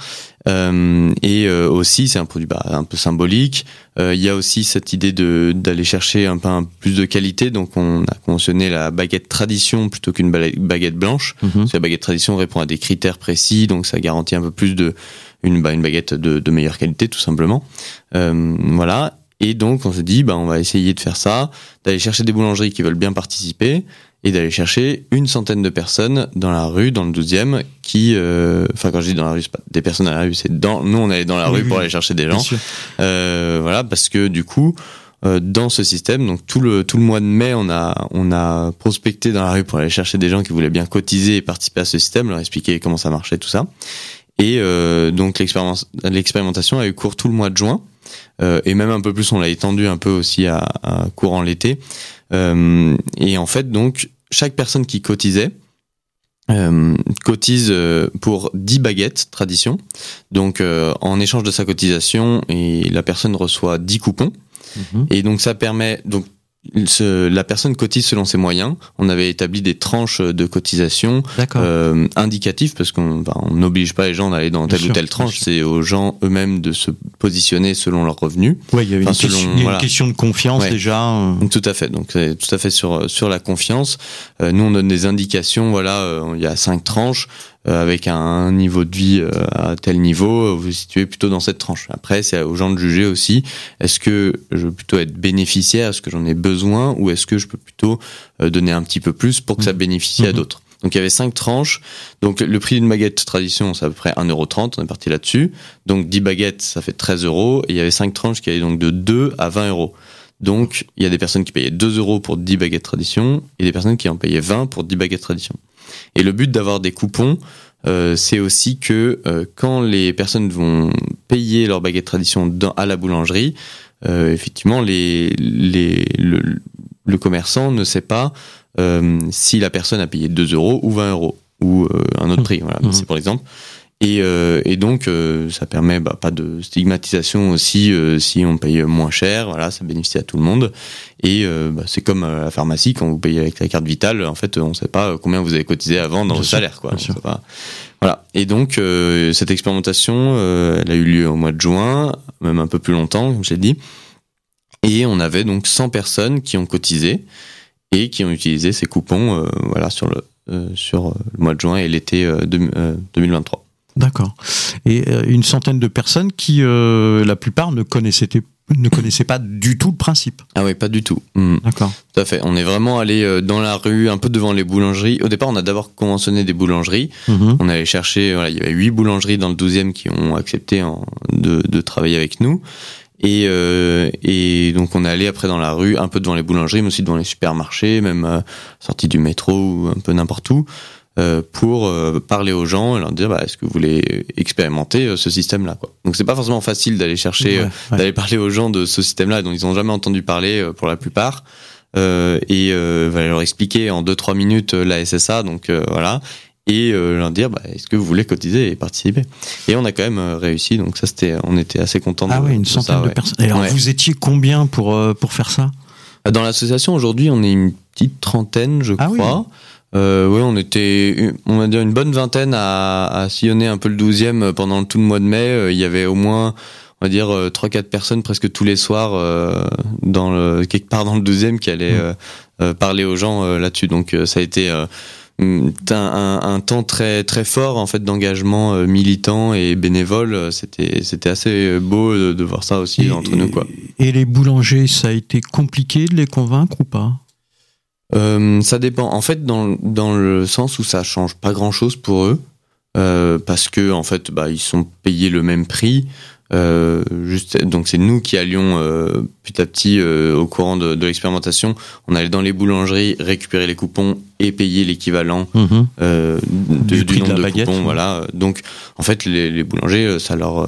Euh, et euh, aussi, c'est un produit bah, un peu symbolique. Euh, il y a aussi cette idée de d'aller chercher un pain plus de qualité. Donc, on a conventionné la baguette tradition plutôt qu'une baguette blanche. Mhm. Parce que la baguette tradition répond à des critères précis, donc ça garantit un peu plus de une, bah, une baguette de, de meilleure qualité, tout simplement. voilà. Et donc, on se dit, bah, on va essayer de faire ça, d'aller chercher des boulangeries qui veulent bien participer et d'aller chercher une centaine de personnes dans la rue, dans le 12e, qui, euh, enfin quand je dis dans la rue, c'est pas des personnes dans la rue, c'est dans, nous on allait dans la rue pour aller chercher des gens, euh, voilà, parce que du coup, euh, dans ce système, donc tout le tout le mois de mai, on a on a prospecté dans la rue pour aller chercher des gens qui voulaient bien cotiser et participer à ce système, leur expliquer comment ça marchait, tout ça, et euh, donc l'expérimentation a eu cours tout le mois de juin. Euh, et même un peu plus, on l'a étendu un peu aussi à, à courant l'été. Euh, et en fait, donc, chaque personne qui cotisait, euh, cotise euh, pour 10 baguettes tradition. Donc euh, en échange de sa cotisation, et la personne reçoit 10 coupons. Mhm. Et donc ça permet donc la personne cotise selon ses moyens. On avait établi des tranches de cotisation euh, indicatives parce qu'on n'oblige pas les gens d'aller dans telle ou telle tranche. C'est aux gens eux-mêmes de se positionner selon leurs revenus. Oui, il y avait une, question, de confiance déjà. Tout à fait. Donc c'est tout à fait sur sur la confiance. Euh, nous on donne des indications. Voilà, euh, il y a cinq tranches. Euh, avec un niveau de vie euh, à tel niveau, vous vous situez plutôt dans cette tranche. Après, c'est aux gens de juger aussi. Est-ce que je veux plutôt être bénéficiaire Est-ce que j'en ai besoin Ou est-ce que je peux plutôt euh, donner un petit peu plus pour que ça mmh. bénéficie à mmh. d'autres donc il y avait cinq tranches. Donc le prix d'une baguette tradition, c'est à peu près 1,30€, on est parti là-dessus. Donc 10 baguettes, ça fait 13 euros. Et il y avait cinq tranches qui allaient donc de 2 à 20 euros. Donc il y a des personnes qui payaient 2 euros pour 10 baguettes tradition et des personnes qui en payaient 20 pour 10 baguettes tradition. Et le but d'avoir des coupons, euh, c'est aussi que euh, quand les personnes vont payer leur baguette tradition dans, à la boulangerie, euh, effectivement, les, les, le, le, commerçant ne sait pas si la personne a payé 2 euros ou 20 euros ou un autre prix. Voilà, mmh. c'est pour l'exemple. Et, euh, et, donc, euh, ça permet bah, pas de stigmatisation aussi euh, si on paye moins cher. Voilà, ça bénéficie à tout le monde. Et bah, c'est comme à la pharmacie quand vous payez avec la carte vitale. En fait, on ne sait pas combien vous avez cotisé avant dans le salaire, quoi. Voilà. Et donc, cette expérimentation, elle a eu lieu au mois de juin, même un peu plus longtemps, comme j'ai dit. Et on avait donc 100 personnes qui ont cotisé et qui ont utilisé ces coupons, voilà, sur le sur le mois de juin et l'été 2023. D'accord. Et euh, une centaine de personnes qui, euh, la plupart, ne connaissaient, ne connaissaient pas du tout le principe. Ah oui, pas du tout. Hmm. D'accord. Tout à fait. On est vraiment allé euh, dans la rue, un peu devant les boulangeries. Au départ, on a d'abord conventionné des boulangeries. Mhm. On allait chercher, voilà, il y avait huit boulangeries dans le 12e qui ont accepté de, de travailler avec nous. Et, euh, et donc on est allé après dans la rue, un peu devant les boulangeries, mais aussi devant les supermarchés, même euh, sorti du métro ou un peu n'importe où, pour euh, parler aux gens et leur dire bah, est-ce que vous voulez expérimenter euh, ce système-là quoi. Donc c'est pas forcément facile d'aller chercher, d'aller parler aux gens de ce système-là dont ils n'ont jamais entendu parler pour la plupart. et va leur expliquer en 2-3 minutes la SSA, donc voilà, et leur dire bah, est-ce que vous voulez cotiser et participer? Et on a quand même réussi donc ça c'était on était assez content ah oui une centaine de personnes. Alors vous étiez combien pour pour faire ça? Dans l'association aujourd'hui on est une petite trentaine je ah crois euh, oui, on était, on va dire, une bonne vingtaine à, à sillonner un peu le 12e pendant tout le mois de mai. Euh, il y avait au moins, on va dire, euh, trois, quatre personnes presque tous les soirs euh, dans le, quelque part dans le 12e qui allaient mmh. parler aux gens là-dessus. Donc ça a été un, un, un, temps très très fort en fait d'engagement militant et bénévole. C'était c'était assez beau de, de voir ça aussi entre nous quoi. Et les boulangers, ça a été compliqué de les convaincre ou pas? Euh, ça dépend. En fait, dans, le sens où ça change pas grand chose pour eux, euh, parce que en fait, bah, ils sont payés le même prix. Euh, donc c'est nous qui allions petit à petit au courant de l'expérimentation. On allait dans les boulangeries récupérer les coupons et payer l'équivalent Mhm. euh, Du du, prix de la de, baguette, coupons. ouais. Voilà. Donc en fait les, les boulangers euh, ça leur euh,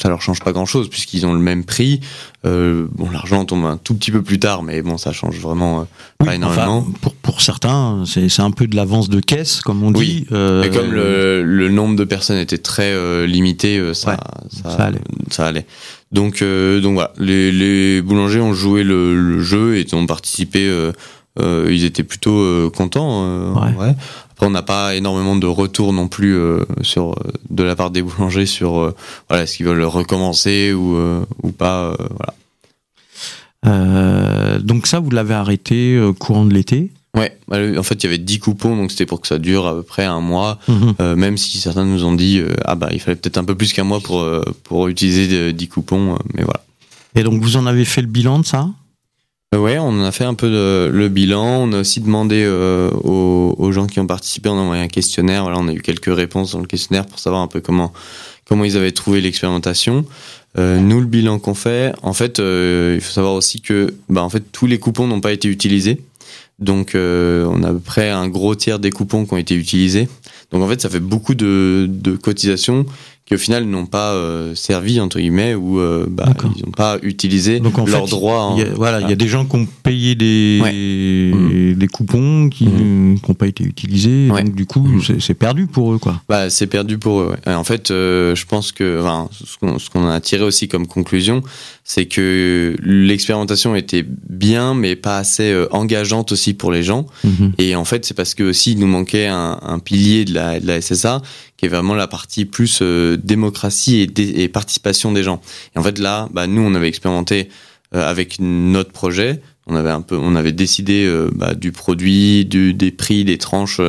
ça leur change pas grand chose puisqu'ils ont le même prix. Euh, bon l'argent tombe un tout petit peu plus tard mais bon ça change vraiment euh, Oui, pas énormément. enfin, pour, pour certains, c'est c'est un peu de l'avance de caisse, comme on dit. Oui. Et comme le, le nombre de personnes était très euh, limité, ça, Ouais, ça, ça allait. ça allait. Donc, euh, donc voilà, les, les boulangers ont joué le, le jeu et ont participé. Euh, ils étaient plutôt euh, contents. euh, Ouais. Après, on n'a pas énormément de retours non plus sur de la part des boulangers sur voilà est-ce qu'ils veulent recommencer ou ou pas. voilà. Donc ça, vous l'avez arrêté courant de l'été? Ouais, bah, en fait, il y avait 10 coupons, donc c'était pour que ça dure à peu près un mois. Mhm. Euh, même si certains nous ont dit euh, ah bah il fallait peut-être un peu plus qu'un mois pour euh, pour utiliser de- 10 coupons mais voilà Et donc vous en avez fait le bilan de ça? Ouais on a fait un peu le bilan. On a aussi demandé euh, aux, gens qui ont participé on a envoyé un questionnaire. Voilà on a eu quelques réponses dans le questionnaire pour savoir un peu comment comment ils avaient trouvé l'expérimentation. Euh, nous le bilan qu'on fait en fait euh, il faut savoir aussi que bah en fait tous les coupons n'ont pas été utilisés. Donc euh, on a à peu près un gros tiers des coupons qui ont été utilisés. Donc en fait ça fait beaucoup de cotisations qui au final n'ont pas euh, servi entre guillemets ou euh, bah, ils n'ont pas utilisé leurs fait, droits. en- il y a, voilà, il y a des gens qui ont payé des, Ouais. des coupons qui Mhm. n'ont pas été utilisés. Ouais. Donc du coup, Mhm. c'est- perdu pour eux, quoi. Bah, c'est perdu pour eux. ouais. En fait, euh, je pense que enfin, ce qu'on ce qu'on a tiré aussi comme conclusion, c'est que l'expérimentation était bien, mais pas assez euh, engageante aussi pour les gens. Mhm. Et en fait, c'est parce que aussi il nous manquait un, un pilier de la, de la SSA, qui est vraiment la partie plus euh, démocratie et, dé- et participation des gens. Et en fait, là, bah, nous, on avait expérimenté euh, avec notre projet. On avait un peu, on avait décidé bah, du produit, du, des prix, des tranches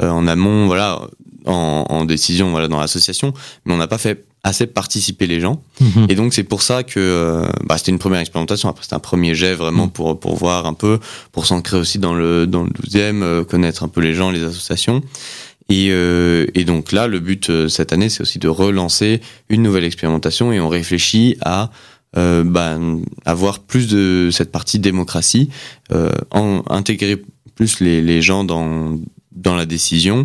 en amont, voilà, en, en décision, voilà, dans l'association. Mais on n'a pas fait assez participer les gens. Mhm. Et donc c'est pour ça que euh, bah, c'était une première expérimentation. Après c'était un premier jet vraiment Mm. pour pour voir un peu, pour s'ancrer aussi dans le dans le 12e, euh, connaître un peu les gens, les associations. Et, euh, et donc là, le but euh, cette année, c'est aussi de relancer une nouvelle expérimentation et on réfléchit à bah, avoir plus de cette partie démocratie, euh, en, intégrer plus les, les gens dans dans la décision.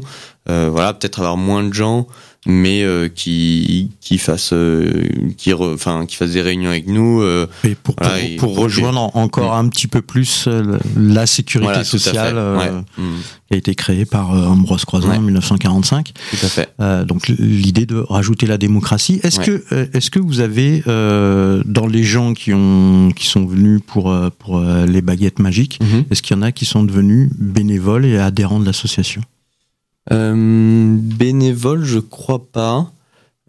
Euh, voilà, peut-être avoir moins de gens, mais euh, qui qui fassent euh, qui enfin qui fassent des réunions avec nous. euh, Et pour, pour, et- pour rejoindre en- encore un petit peu plus euh, la sécurité voilà, sociale euh, Ouais. Mm, qui a été créée par Ambroise Croizon Ouais. en 1945. tout à fait. Euh, donc l'idée de rajouter la démocratie. Est-ce Ouais. que est-ce que vous avez euh, dans les gens qui ont qui sont venus pour pour les baguettes magiques, Mhm. est-ce qu'il y en a qui sont devenus bénévoles et adhérents de l'association? Bénévole, je crois pas.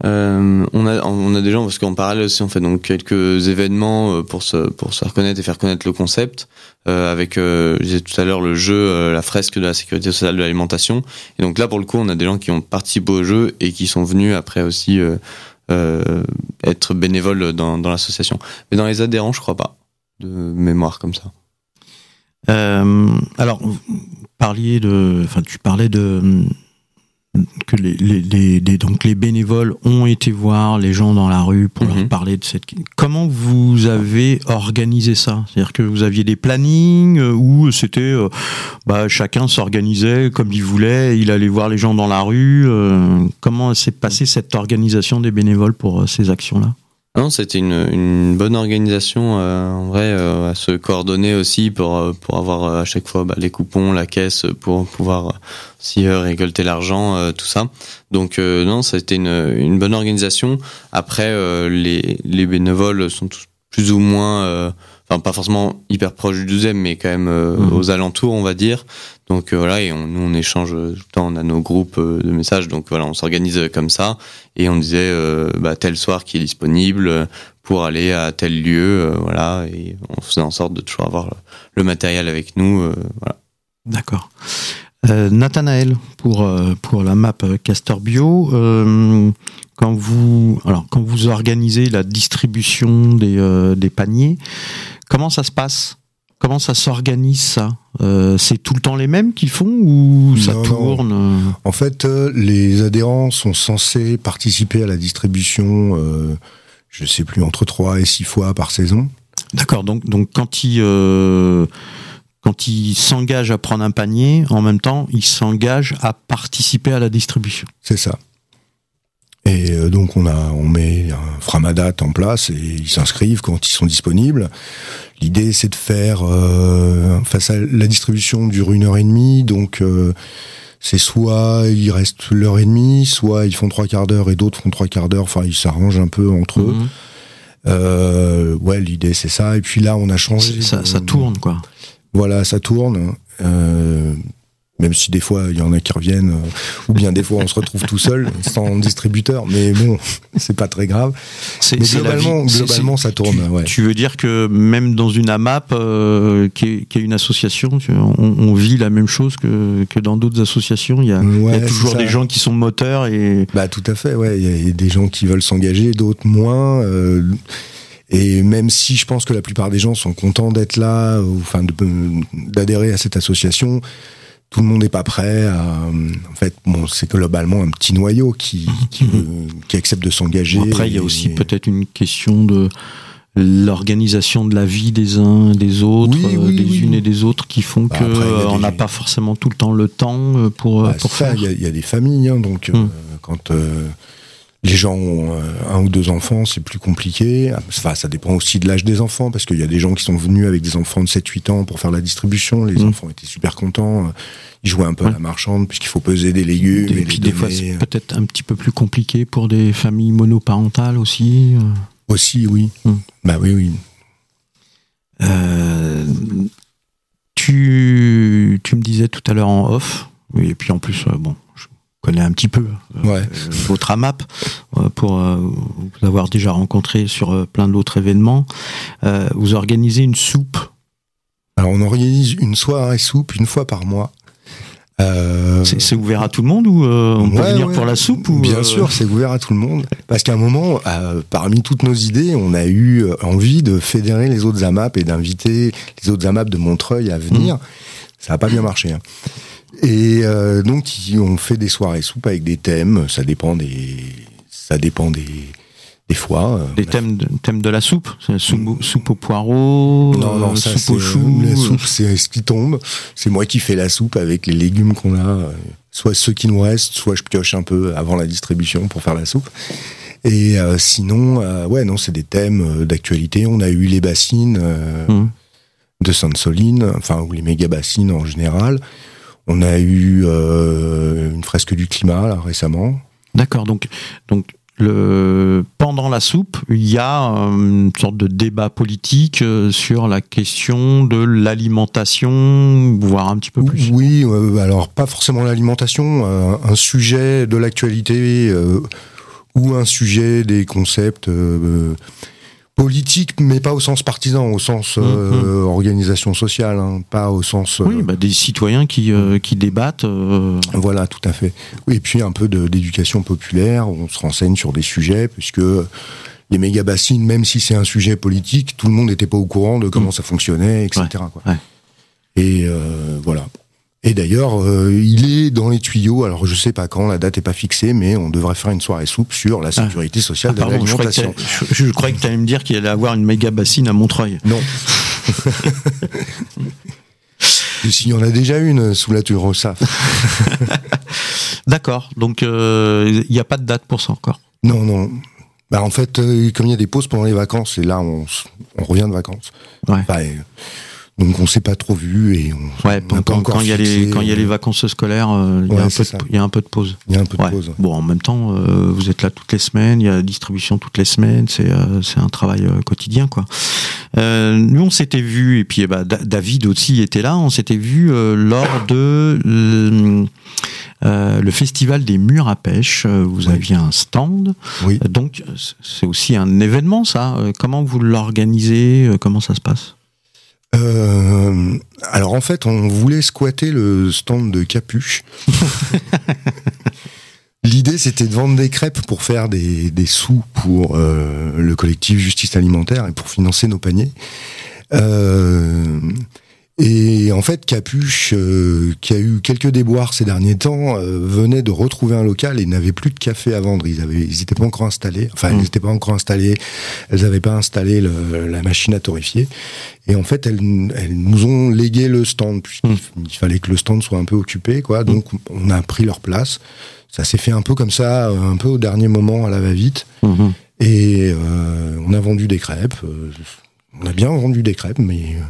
Euh, on a on a des gens parce qu'en parallèle aussi on fait donc quelques événements euh, pour se pour se reconnaître et faire connaître le concept. Euh, avec euh, je disais tout à l'heure le jeu euh, la fresque de la sécurité sociale de l'alimentation. Et donc là pour le coup on a des gens qui ont participé au jeu et qui sont venus après aussi euh, euh, être bénévoles dans dans l'association. Mais dans les adhérents je crois pas de mémoire comme ça. Euh, alors, parliez de, enfin, tu parlais de que les, les, les- les- donc les bénévoles ont été voir les gens dans la rue pour leur Mhm. parler de cette. Comment vous avez organisé ça? C'est-à-dire que vous aviez des plannings euh, où c'était, euh, bah, chacun s'organisait comme il voulait, il allait voir les gens dans la rue. euh, comment s'est passée cette organisation des bénévoles pour ces actions-là? Non, c'était une, une bonne organisation euh, en vrai euh, à se coordonner aussi pour euh, pour avoir euh, à chaque fois bah, les coupons, la caisse pour pouvoir aussi récolter l'argent, tout ça. Donc non, c'était une, une bonne organisation. Après, les les bénévoles sont tous plus ou moins, enfin pas forcément hyper proches du 12e, mais quand même euh, Mhm. aux alentours, on va dire. Donc euh, voilà, et on, nous on échange tout le temps, on a nos groupes euh, de messages, donc voilà, on s'organise euh, comme ça et on disait euh, bah, tel soir qui est disponible euh, pour aller à tel lieu, euh, voilà, et on faisait en sorte de toujours avoir le, le matériel avec nous, euh, voilà. D'accord. Euh, Nathanaël, pour, euh, pour la map euh, Castor Bio, euh, quand, vous, alors, quand vous organisez la distribution des, euh, des paniers, comment ça se passe? Comment ça s'organise ça? Euh, C'est tout le temps les mêmes qui font ou ça Non, tourne euh? En fait, euh, les adhérents sont censés participer à la distribution euh, je sais plus, entre 3 et 6 fois par saison. D'accord, donc, donc quand il, euh, quand il s'engage à prendre un panier, en même temps, il s'engage à participer à la distribution. C'est ça. Et euh, donc on a, on met un framadat en place et ils s'inscrivent quand ils sont disponibles. L'idée c'est de faire euh, face à la distribution dure une heure et demie, donc euh, c'est soit ils restent l'heure et demie, soit ils font trois quarts d'heure et d'autres font trois quarts d'heure. Enfin ils s'arrangent un peu entre eux. Mhm. Euh, ouais, l'idée c'est ça. Et puis là on a changé. Ça, ça tourne, quoi. Voilà, ça tourne. Euh, même si des fois il y en a qui reviennent, euh, ou bien des fois on se retrouve tout seul sans distributeur, mais bon, c'est pas très grave. Mais globalement, globalement ça tourne. Tu, ouais. tu veux dire que même dans une AMAP, euh, qui, est, qui est une association, tu on, on vit la même chose que, que dans d'autres associations. Il y a, y toujours des gens qui sont moteurs et Bah tout à fait, ouais. Il y a- il y, a des gens qui veulent s'engager, d'autres moins. euh, et même si je pense que la plupart des gens sont contents d'être là, ou enfin d'adhérer à cette association, tout le monde n'est pas prêt. À, en fait, bon, c'est globalement un petit noyau qui qui, veut- qui accepte de s'engager. Après il y a aussi Et- peut-être une question de l'organisation de la vie des uns et des autres, Oui, euh, oui, des oui. unes et des autres, qui font Bah, a euh, des- n'a pas forcément tout le temps le temps euh, pour, euh, Bah, pour ça, faire. il y, a- il y a des familles, hein, donc euh, Hmm. quand euh, les gens ont euh, un ou deux enfants, c'est plus compliqué. Enfin, ça dépend aussi de l'âge des enfants, parce qu'il y a des gens qui sont venus avec des enfants de 7-8 ans pour faire la distribution. Les Hmm. enfants étaient super contents. euh, Ils jouaient un peu à la marchande, puisqu'il faut peser des légumes. Et et puis des fois c'est peut-être un petit peu plus compliqué pour des familles monoparentales aussi. euh. Aussi, oui. Hmm. Bah oui, oui. Euh, tu, tu me disais tout à l'heure en off, et puis en plus, euh, bon, je connais un petit peu Ouais. euh, votre AMAP euh, pour euh, vous avoir déjà rencontré sur plein d'autres événements. Vous organisez une soupe. Alors, on organise une soirée soupe une fois par mois. Euh, C'est ouvert à tout le monde ou euh, on peut Ouais, venir ouais. pour la soupe ou Bien euh, sûr, c'est ouvert à tout le monde. Parce qu'à un moment, parmi toutes nos idées, on a eu envie de fédérer les autres AMAP et d'inviter les autres AMAP de Montreuil à venir. Ça n'a pas bien marché. hein. Et euh, donc, on fait des soirées soupe avec des thèmes. Ça dépend des, ça dépend des, des fois. euh, Des thèmes de, thèmes de la soupe soupe, soupe aux poireaux, Non, non, euh, ça, soupe aux choux. La soupe, c'est ce qui tombe. C'est moi qui fais la soupe avec les légumes qu'on a. euh, Soit ceux qui nous restent, soit je pioche un peu avant la distribution pour faire la soupe. Et euh, sinon, euh, ouais, non, c'est des thèmes d'actualité. On a eu les bassines euh, Mhm. de Sainte-Soline, enfin, ou les méga bassines en général. On a eu euh, une fresque du climat, là, récemment. D'accord, donc, donc le, pendant la soupe, il y a euh, une sorte de débat politique euh, sur la question de l'alimentation, voire un petit peu plus. Oui, alors pas forcément l'alimentation, un sujet de l'actualité euh, ou un sujet des concepts euh, politiques, mais pas au sens partisan, au sens euh, organisation sociale, hein, pas au sens. euh, Oui, bah, des citoyens qui, euh, qui débattent. euh, Voilà, tout à fait. Et puis un peu d'éducation populaire, on se renseigne sur des sujets, puisque les méga bassines, même si c'est un sujet politique, tout le monde n'était pas au courant de comment ça fonctionnait, etc. quoi. Ouais. Et euh, voilà. Et d'ailleurs, euh, il est dans les tuyaux. Alors, je sais pas quand, la date est pas fixée, mais on devrait faire une soirée soupe sur la sécurité sociale ah, pardon, de je croyais que l'alimentation. je, je croyais que tu allais me dire qu'il allait avoir une méga bassine à Montreuil. Non. S'il y en a déjà une sous la Turosa. D'accord, donc euh, il n'y a pas de date pour ça encore. Non, non. Bah, en fait, euh, comme il y a des pauses pendant les vacances, et là, on, revient de vacances. Ouais. Bah, euh, donc, on s'est pas trop vu et on, Ouais, on quand, il y a les quand il y a les euh, vacances scolaires, euh, il y a Ouais, un peu de- ça. il y a un peu de pause. Il y a un peu de Ouais. pause. Bon, en même temps, euh, vous êtes là toutes les semaines, il y a la distribution toutes les semaines, c'est euh, c'est un travail quotidien, quoi. Nous, on s'était vu, et puis eh ben, Da- David aussi était là, on s'était vu lors de euh, le festival des murs à pêche. Euh, Vous Oui. aviez un stand, Oui. Donc c'est aussi un événement, ça. Euh, Comment vous l'organisez Comment ça se passe? Euh, alors, en fait, on voulait squatter le stand de Capuche. L'idée, c'était de vendre des crêpes pour faire des, des sous pour euh, le collectif Justice Alimentaire et pour financer nos paniers. Euh, en fait, Capuche, euh, qui a eu quelques déboires ces derniers temps, euh, venait de retrouver un local et n'avait plus de café à vendre. Ils avaient, ils n'étaient pas encore installés. Enfin, Mm. ils n'étaient pas encore installés. Elles n'avaient pas installé le- la machine à torréfier. Et en fait, elles, elles nous ont légué le stand puisqu'il Mm. il fallait que le stand soit un peu occupé, quoi. Donc, on a pris leur place. Ça s'est fait un peu comme ça, un peu au dernier moment, à la va-vite. Mhm. Et euh, on a vendu des crêpes. On a bien vendu des crêpes, mais euh,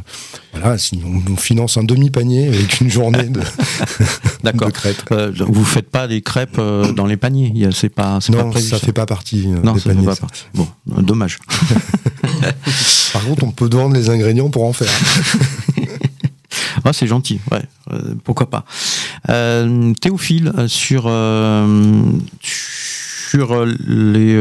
voilà, si on, on finance un demi-panier avec une journée de, crêpes. Euh, vous faites pas des crêpes euh, dans les paniers C'est pas, pas Non, prévu. ça fait pas partie euh, non, des ça fait paniers. pas ça. partie. Bon, dommage. Par contre, on peut vendre les ingrédients pour en faire. Ah, c'est gentil, ouais. euh, pourquoi pas. Euh, Théophile, sur, euh, sur les,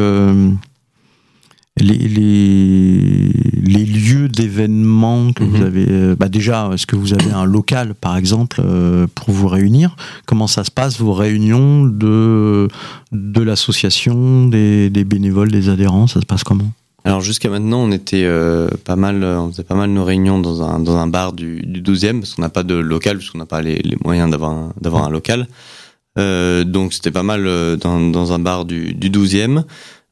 les, les, les lieux d'événements que vous Mhm. avez. euh, bah déjà, est-ce que vous avez un local, par exemple, euh, pour vous réunir? Comment ça se passe, vos réunions de, de l'association, des, des bénévoles, des adhérents Ça se passe comment? Alors jusqu'à maintenant, on était euh, pas mal, on faisait pas mal nos réunions dans un dans un bar du, du 12e parce qu'on n'a pas de local, parce qu'on n'a pas les, les moyens d'avoir un, d'avoir un local. Euh, donc c'était pas mal dans, dans un bar du, du 12e.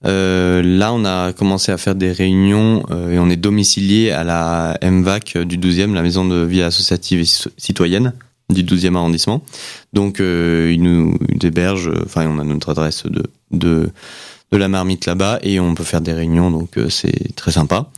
Euh, là, on a commencé à faire des réunions euh, et on est domicilié à la MVAC du 12e, la maison de vie associative et ci- citoyenne du 12e arrondissement. Donc euh, ils nous hébergent, euh, enfin on a notre adresse de de de la marmite là-bas et on peut faire des réunions, donc euh, c'est très sympa.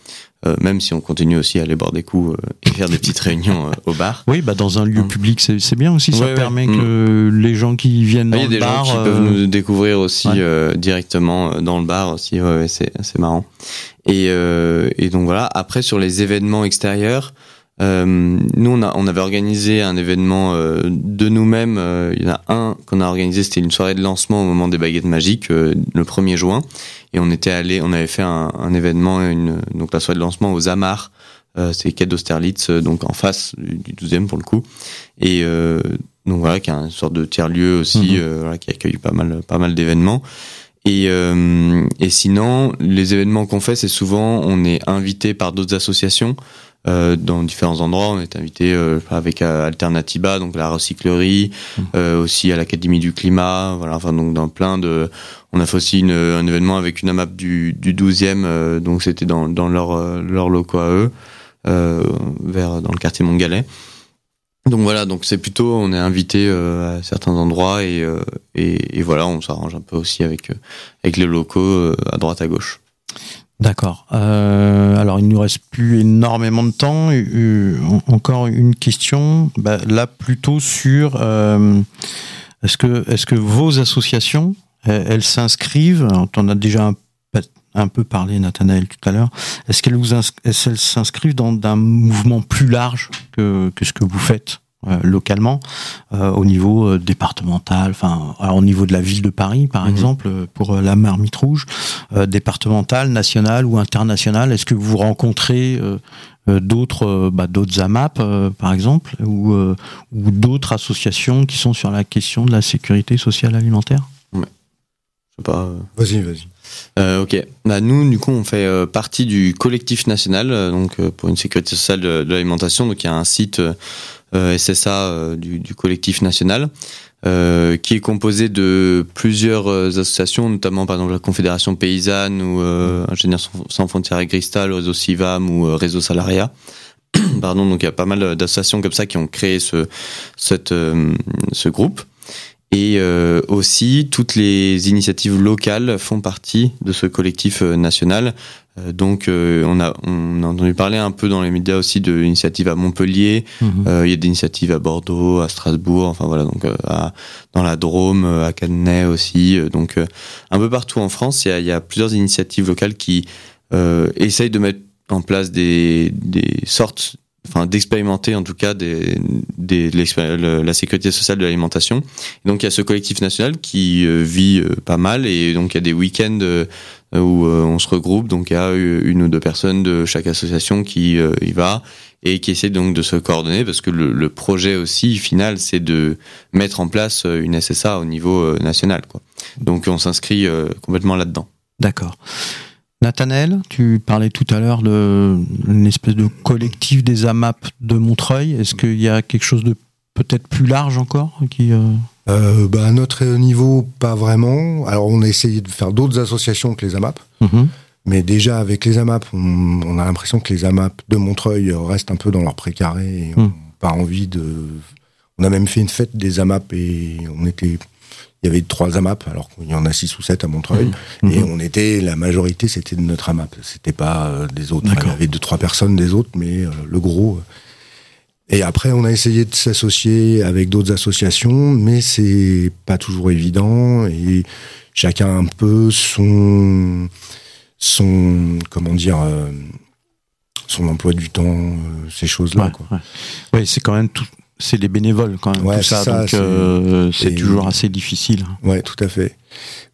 Euh, même si on continue aussi à aller boire des coups euh, et faire des petites réunions euh, au bar. Oui, bah dans un lieu Mm. public, c'est c'est bien aussi. Ça Ouais, permet Mm. que les gens qui viennent Ah, dans Il y a le des bar. gens qui euh, peuvent nous découvrir aussi ouais. euh, directement euh, dans le bar aussi. Ouais, ouais, c'est c'est marrant. Et, euh, et donc voilà. Après sur les événements extérieurs, euh, nous on a on avait organisé un événement euh, de nous-mêmes. euh, Il y en a un qu'on a organisé, c'était une soirée de lancement au moment des baguettes magiques euh, le 1er juin. Et on était allé, on avait fait un, un événement, une, donc la soirée de lancement aux Amars. Euh, c'est quai d'Austerlitz, euh, donc en face du du 12e pour le coup. Et euh, donc voilà, qui est une sorte de tiers-lieu aussi, Mhm. euh, voilà, qui accueille pas mal, pas mal d'événements. Et, euh, et sinon, les événements qu'on fait, c'est souvent, on est invité par d'autres associations euh, dans différents endroits. On est invité euh, avec euh, Alternativa, donc la recyclerie, Mhm. euh, aussi à l'Académie du climat. Voilà, enfin donc dans plein de. On a fait aussi un événement avec une AMAP du, du 12e, euh, donc c'était dans, leur, euh, leur locaux à eux, euh, vers dans le quartier Montgalais. Donc voilà, donc c'est plutôt on est invité à certains endroits et, et, voilà, on s'arrange un peu aussi avec avec les locaux à droite à gauche. D'accord. Alors, il nous reste plus énormément de temps. En- encore une question. Bah, là, plutôt sur est-ce que est-ce que vos associations elles elles s'inscrivent en as déjà un, un peu parlé, Nathanaël, tout à l'heure. Est-ce qu'elles qu'elles s'inscrivent dans un mouvement plus large que que ce que vous faites euh, localement euh, au niveau euh, départemental, enfin au niveau de la ville de Paris par Mhm. exemple euh, pour euh, la marmite rouge, euh, départementale, nationale ou internationale. Est-ce que vous rencontrez euh, euh, d'autres euh, bah, d'autres AMAP euh, par exemple ou euh, ou d'autres associations qui sont sur la question de la sécurité sociale alimentaire? Je sais pas. euh, Vas-y, vas-y. Euh, ok. Bah, nous, du coup, on fait euh, partie du collectif national, euh, donc euh, pour une sécurité sociale de, de l'alimentation. Donc, il y a un site euh, SSA euh, du, du collectif national euh, qui est composé de plusieurs associations, notamment par exemple la Confédération paysanne ou euh, Ingénieurs sans, frontières et Cristal, réseau Civam ou réseau Salaria. Pardon, donc il y a pas mal d'associations comme ça qui ont créé ce, cette, euh, ce groupe. Et euh, aussi, toutes les initiatives locales font partie de ce collectif euh, national. Euh, donc, euh, on, a, on a entendu parler un peu dans les médias aussi de l'initiative à Montpellier. Mhm. Euh, il y a des initiatives à Bordeaux, à Strasbourg, enfin voilà, donc euh, à- dans la Drôme, à Cadenet aussi. Euh, donc, euh, un peu partout en France, il y a, y a plusieurs initiatives locales qui euh, essayent de mettre en place des, des sortes enfin d'expérimenter en tout cas des, des, le- la sécurité sociale de l'alimentation. Donc il y a ce collectif national qui euh, vit euh, pas mal et donc il y a des week-ends euh, où on se regroupe. Donc il y a une ou deux personnes de chaque association qui y va et qui essaie donc de se coordonner parce que le, le projet aussi final c'est de mettre en place une SSA au niveau national quoi. Donc on s'inscrit complètement là-dedans. D'accord. Nathanaël, tu parlais tout à l'heure d'une espèce de collectif des AMAP de Montreuil. Est-ce qu'il y a quelque chose de peut-être plus large encore qui, euh, euh, bah, À notre niveau, pas vraiment. Alors, on a essayé de faire d'autres associations que les AMAP. mhm. Mais déjà, avec les AMAP, on, on a l'impression que les AMAP de Montreuil restent un peu dans leur précaré. Et on Mm. n'a pas envie de. On a même fait une fête des AMAP et on était. Il y avait trois AMAP, alors qu'il y en a six ou sept à Montreuil. Mhm. Et on était, la majorité, c'était de notre AMAP. C'était pas euh, des autres. Enfin, il y avait deux, trois personnes des autres, mais euh, le gros. euh. Et après, on a essayé de s'associer avec d'autres associations, mais c'est pas toujours évident. Et chacun a un peu son son comment dire son emploi du temps ces choses là Ouais, quoi. ouais. Ouais, c'est quand même tout. C'est les bénévoles quand même Ouais, tout ça, donc c'est- euh, c'est toujours assez difficile. ouais tout à fait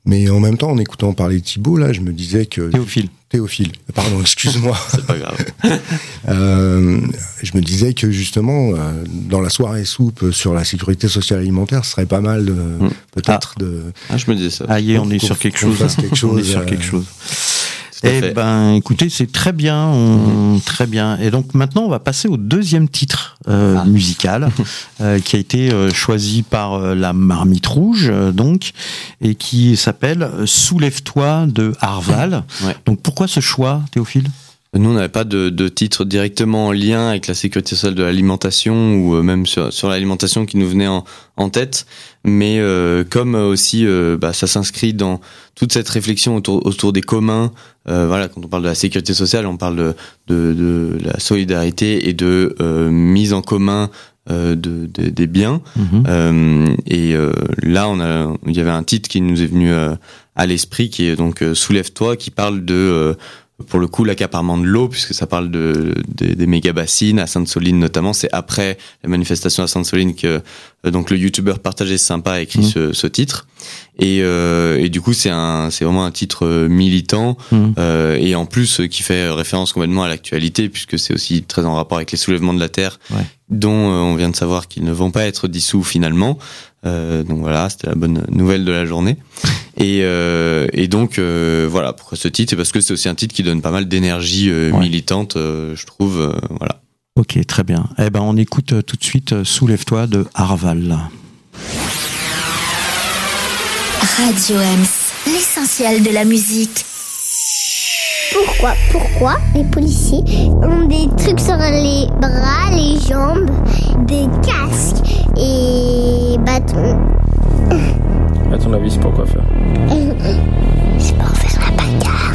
mais en même temps en écoutant parler de Thibaut là je me disais que Théophile. Théophile pardon excuse-moi C'est pas grave. Euh, je me disais que justement euh, dans la soirée soupe sur la sécurité sociale alimentaire ce serait pas mal de- Mm. peut-être de Ah, je me disais ça. Ah, est, on est sur quelque chose. quelque on est sur quelque chose. Eh ben, écoutez, c'est très bien, on- très bien. Et donc maintenant, on va passer au deuxième titre euh, Ah. musical euh, qui a été euh, choisi par euh, la Marmite Rouge, euh, donc, et qui s'appelle Soulève-toi de Harval. Ouais. Donc pourquoi ce choix, Théophile? Nous, on n'avait pas de, de titre directement en lien avec la sécurité sociale de l'alimentation ou euh, même sur, sur l'alimentation qui nous venait en, en tête. Mais euh, comme aussi euh, bah, ça s'inscrit dans toute cette réflexion autour, autour des communs, euh, voilà, quand on parle de la sécurité sociale, on parle de, de, de la solidarité et de euh, mise en commun euh, de, de- des biens. Euh, et euh, là, on a, il y avait un titre qui nous est venu euh, à l'esprit, qui est donc euh, Soulève-toi, qui parle de, euh, pour le coup, l'accaparement de l'eau, puisque ça parle de, de- des méga bassines à Sainte-Soline notamment. C'est après la manifestation à Sainte-Soline que euh, donc le youtubeur partagé sympa a écrit Mhm. ce, ce titre. Et, euh, et du coup, c'est un, c'est vraiment un titre euh, militant Mhm. euh, et en plus euh, qui fait référence complètement à l'actualité, puisque c'est aussi très en rapport avec les soulèvements de la terre, Ouais. dont euh, on vient de savoir qu'ils ne vont pas être dissous finalement. Euh, donc voilà, c'était la bonne nouvelle de la journée. Et, euh, et donc euh, voilà, pourquoi ce titre? C'est parce que c'est aussi un titre qui donne pas mal d'énergie euh, Ouais. militante, euh, je trouve. euh, voilà. Ok, très bien. Eh ben, on écoute euh, tout de suite euh, Soulève-toi de Harval. Radio Ems, l'essentiel de la musique. Pourquoi Pourquoi les policiers ont des trucs sur les bras, les jambes, des casques et bâtons? À ton avis, c'est pour quoi faire? C'est pour faire la bagarre.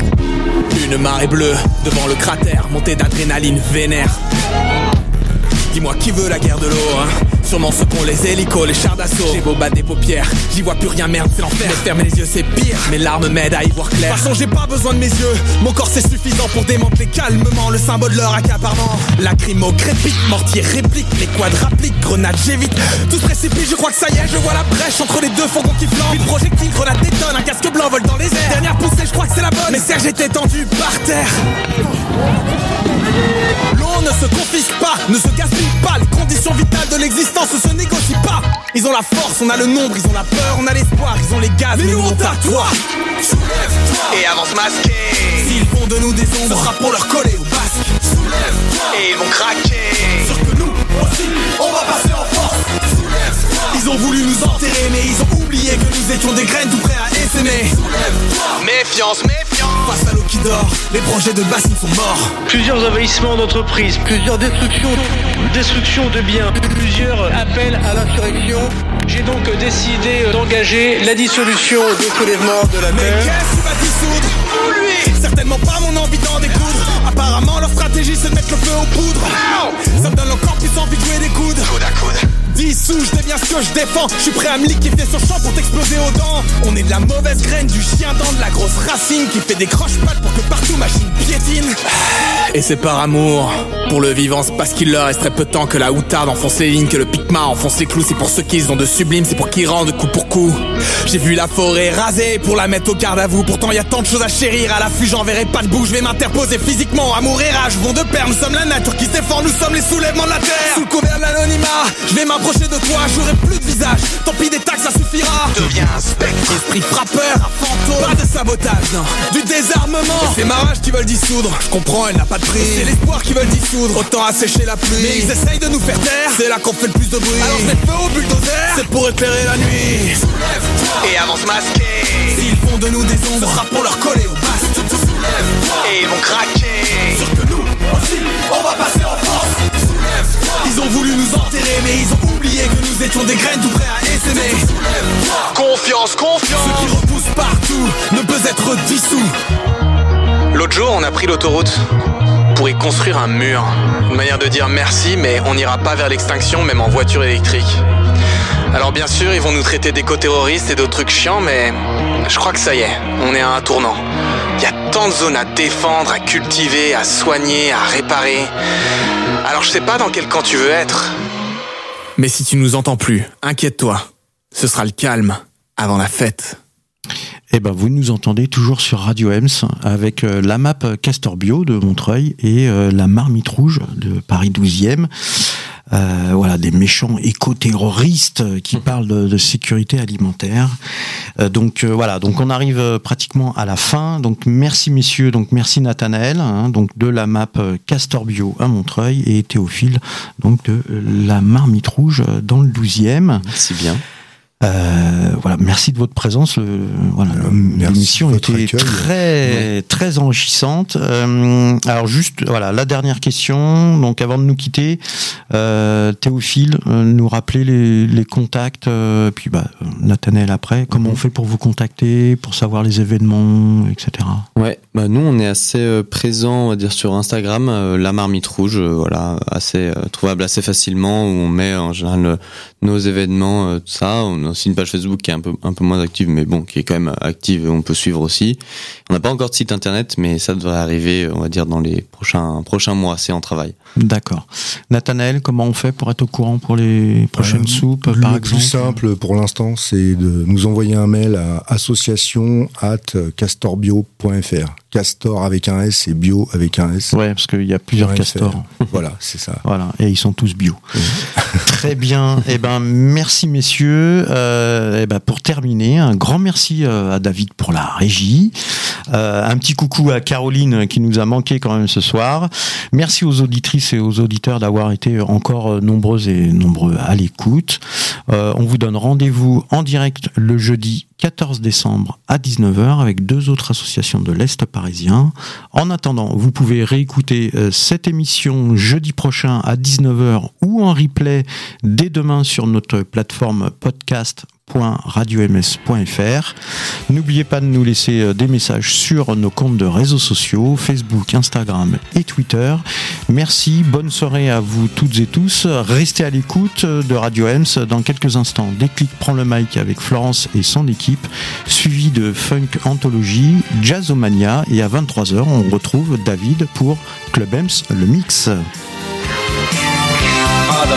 Une marée bleue devant le cratère, montée d'adrénaline vénère. Dis-moi qui veut la guerre de l'eau, hein? Sûrement ceux les hélicos, les chars d'assaut. J'ai beau battre des paupières, j'y vois plus rien, merde, c'est l'enfer. Fermer les yeux, c'est pire. Mes larmes m'aident à y voir clair. De toute façon, j'ai pas besoin de mes yeux. Mon corps, c'est suffisant pour démanteler calmement le symbole de leur accaparement. Lacrymo crépite, mortier réplique, les quadres appliquent, grenades, j'évite. Tout se précipite, je crois que ça y est, je vois la brèche entre les deux fourgons qui flambent. Une projectile, grenade détonne, un casque blanc vole dans les airs. Dernière poussée, je crois que c'est la bonne. Mais Serge était tendu par terre. L'eau ne se confisque pas, ne se gaspille pas. Les conditions vitales de l'existence ne se négocient pas. Ils ont la force, on a le nombre, ils ont la peur, on a l'espoir, ils ont les gaz, mais, nous on t'a toi. Soulève-toi et avance masqué. S'ils font de nous des ombres, ce sera pour leur coller au basque. Soulève-toi et ils vont craquer. Sûr que nous aussi, on va passer en force. Ils ont voulu nous enterrer, mais ils ont oublié que nous étions des graines tout prêts à essaimer. Soulève-toi. Méfiance, méfiance. Face à l'eau qui dort, les projets de bassines sont morts. Plusieurs envahissements d'entreprises, plusieurs destructions, destructions de biens, plusieurs appels à l'insurrection. J'ai donc décidé d'engager la dissolution des soulèvements de la Mais terre. qu'est-ce qui va dissoudre Ou lui? Certainement pas mon envie d'en découdre Apparemment leur stratégie c'est de mettre le feu aux poudres Ça me donne encore plus envie de jouer des coudes Coude à coude Dissous, je deviens ce que je défends. Je suis prêt à me liquifier sur champ pour dents On est de la mauvaise graine, du chien dent, de la grosse racine Qui fait des croche-pattes pour que partout machine piétine Et c'est par amour Pour le vivant, c'est parce qu'il leur resterait peu de temps que la outarde enfonce les lignes, que le picma enfonce les clous. C'est pour ceux qu'ils ont de sublime, c'est pour qu'ils rendent coup pour coup. J'ai vu la forêt rasée pour la mettre au garde à vous. Pourtant, y a tant de choses à chérir. À l'affût, j'enverrai pas de bout. Je vais m'interposer physiquement. Amour et rage vont de pair. Nous sommes la nature qui se défend. Nous sommes les soulèvements de la terre. Sous le couvert de l'anonymat, je vais m'approcher m'approcher de toi, j'aurai plus de visage. Tant pis des taxes, ça suffira. Deviens un spectre. Esprit frappeur, un fantôme. Pas de sabotage, non. Du désarmement. C'est ma rage qui veulent dissoudre. Je comprends, elle n'a pas de prix. C'est l'espoir qui veulent dissoudre. Autant assécher la pluie. Mais ils essayent de nous faire taire. C'est là qu'on fait le plus de bruit. Alors c'est feu au bulldozer. C'est pour éclairer la nuit. Et avance masqué. S'ils font de nous des ombres, ce sera pour leur coller au bast. Et ils vont craquer. Sûr que nous aussi, on va passer en. Ils ont voulu nous enterrer, mais ils ont oublié que nous étions des graines tout prêts à essaimer. Confiance, confiance. Ce qui repousse partout ne peut être dissous. L'autre jour, on a pris l'autoroute pour y construire un mur. Une manière de dire merci, mais on n'ira pas vers l'extinction, même en voiture électrique. Alors bien sûr, ils vont nous traiter d'éco-terroristes et d'autres trucs chiants, mais je crois que ça y est, on est à un tournant. Il y a tant de zones à défendre, à cultiver, à soigner, à réparer. Alors je sais pas dans quel camp tu veux être. Mais si tu nous entends plus, inquiète-toi. Ce sera le calme avant la fête. Eh ben, vous nous entendez toujours sur Radio Ems avec euh, la map Castor Bio de Montreuil et euh, la Marmite Rouge de Paris 12e. Euh, voilà, des méchants éco-terroristes qui parlent de, de sécurité alimentaire. Euh, donc euh, voilà, donc on arrive euh, pratiquement à la fin. Donc merci messieurs, donc merci Nathanaël, hein, donc de la map euh, Castor Bio à Montreuil et Théophile, donc de la Marmite Rouge dans le 12e. Merci bien. Euh, voilà, merci de votre présence. Le- voilà, Euh, merci l'émission votre était accueil. très très enrichissante. Euh, alors juste voilà la dernière question. Donc avant de nous quitter, euh, Théophile, euh, nous rappeler les, les contacts. euh, puis bah Nathanaël après. Comment Mhm. on fait pour vous contacter, pour savoir les événements, etc. Ouais, bah nous on est assez euh, présent, on va dire sur Instagram, euh, la marmite rouge, euh, voilà, assez euh, trouvable assez facilement où on met en général euh, nos événements, euh, tout ça. On a aussi une page Facebook qui est un peu un peu moins active, mais bon, qui est quand même active et on peut suivre aussi. On n'a pas encore de site internet, mais ça devrait arriver, on va dire dans les prochains prochains mois. C'est en travail. D'accord. Nathanaël, comment on fait pour être au courant pour les prochaines Euh, soupes, le par plus exemple simple pour l'instant, c'est de nous envoyer un mail à association at castorbio.fr. Castor avec un S et bio avec un S. Ouais, parce qu'il y a plusieurs castors. Voilà, c'est ça. Voilà, et ils sont tous bio. Très bien. Eh ben, merci messieurs. Euh, eh ben, pour terminer, un grand merci euh, à David pour la régie. Euh, un petit coucou à Caroline qui nous a manqué quand même ce soir. Merci aux auditrices et aux auditeurs d'avoir été encore euh, nombreuses et nombreux à l'écoute. Euh, on vous donne rendez-vous en direct le jeudi 14 décembre à 19h avec deux autres associations de l'Est parisien. En attendant, vous pouvez réécouter euh, cette émission jeudi prochain à 19h ou en replay dès demain sur notre plateforme podcast.radioms.fr. N'oubliez pas de nous laisser euh, des messages sur nos comptes de réseaux sociaux, Facebook, Instagram et Twitter. Merci, bonne soirée à vous toutes et tous. Restez à l'écoute euh, de Radio Ems dans quelques instants. Déclic prend le mic avec Florence et son équipe, suivi de Funk Anthologie, Jazzomania et à 23h on retrouve David pour Club Ems le mix. Father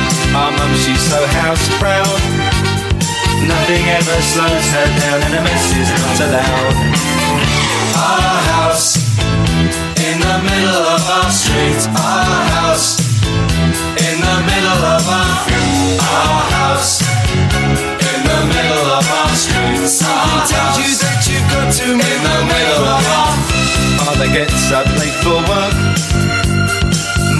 Our mum, she's so house proud. Nothing ever slows her down and a mess is not allowed. Our house in the middle of our street. Our house in the middle of our our house in the middle of our street. Something tells you that you've got to in the middle of our Father gets up late for work.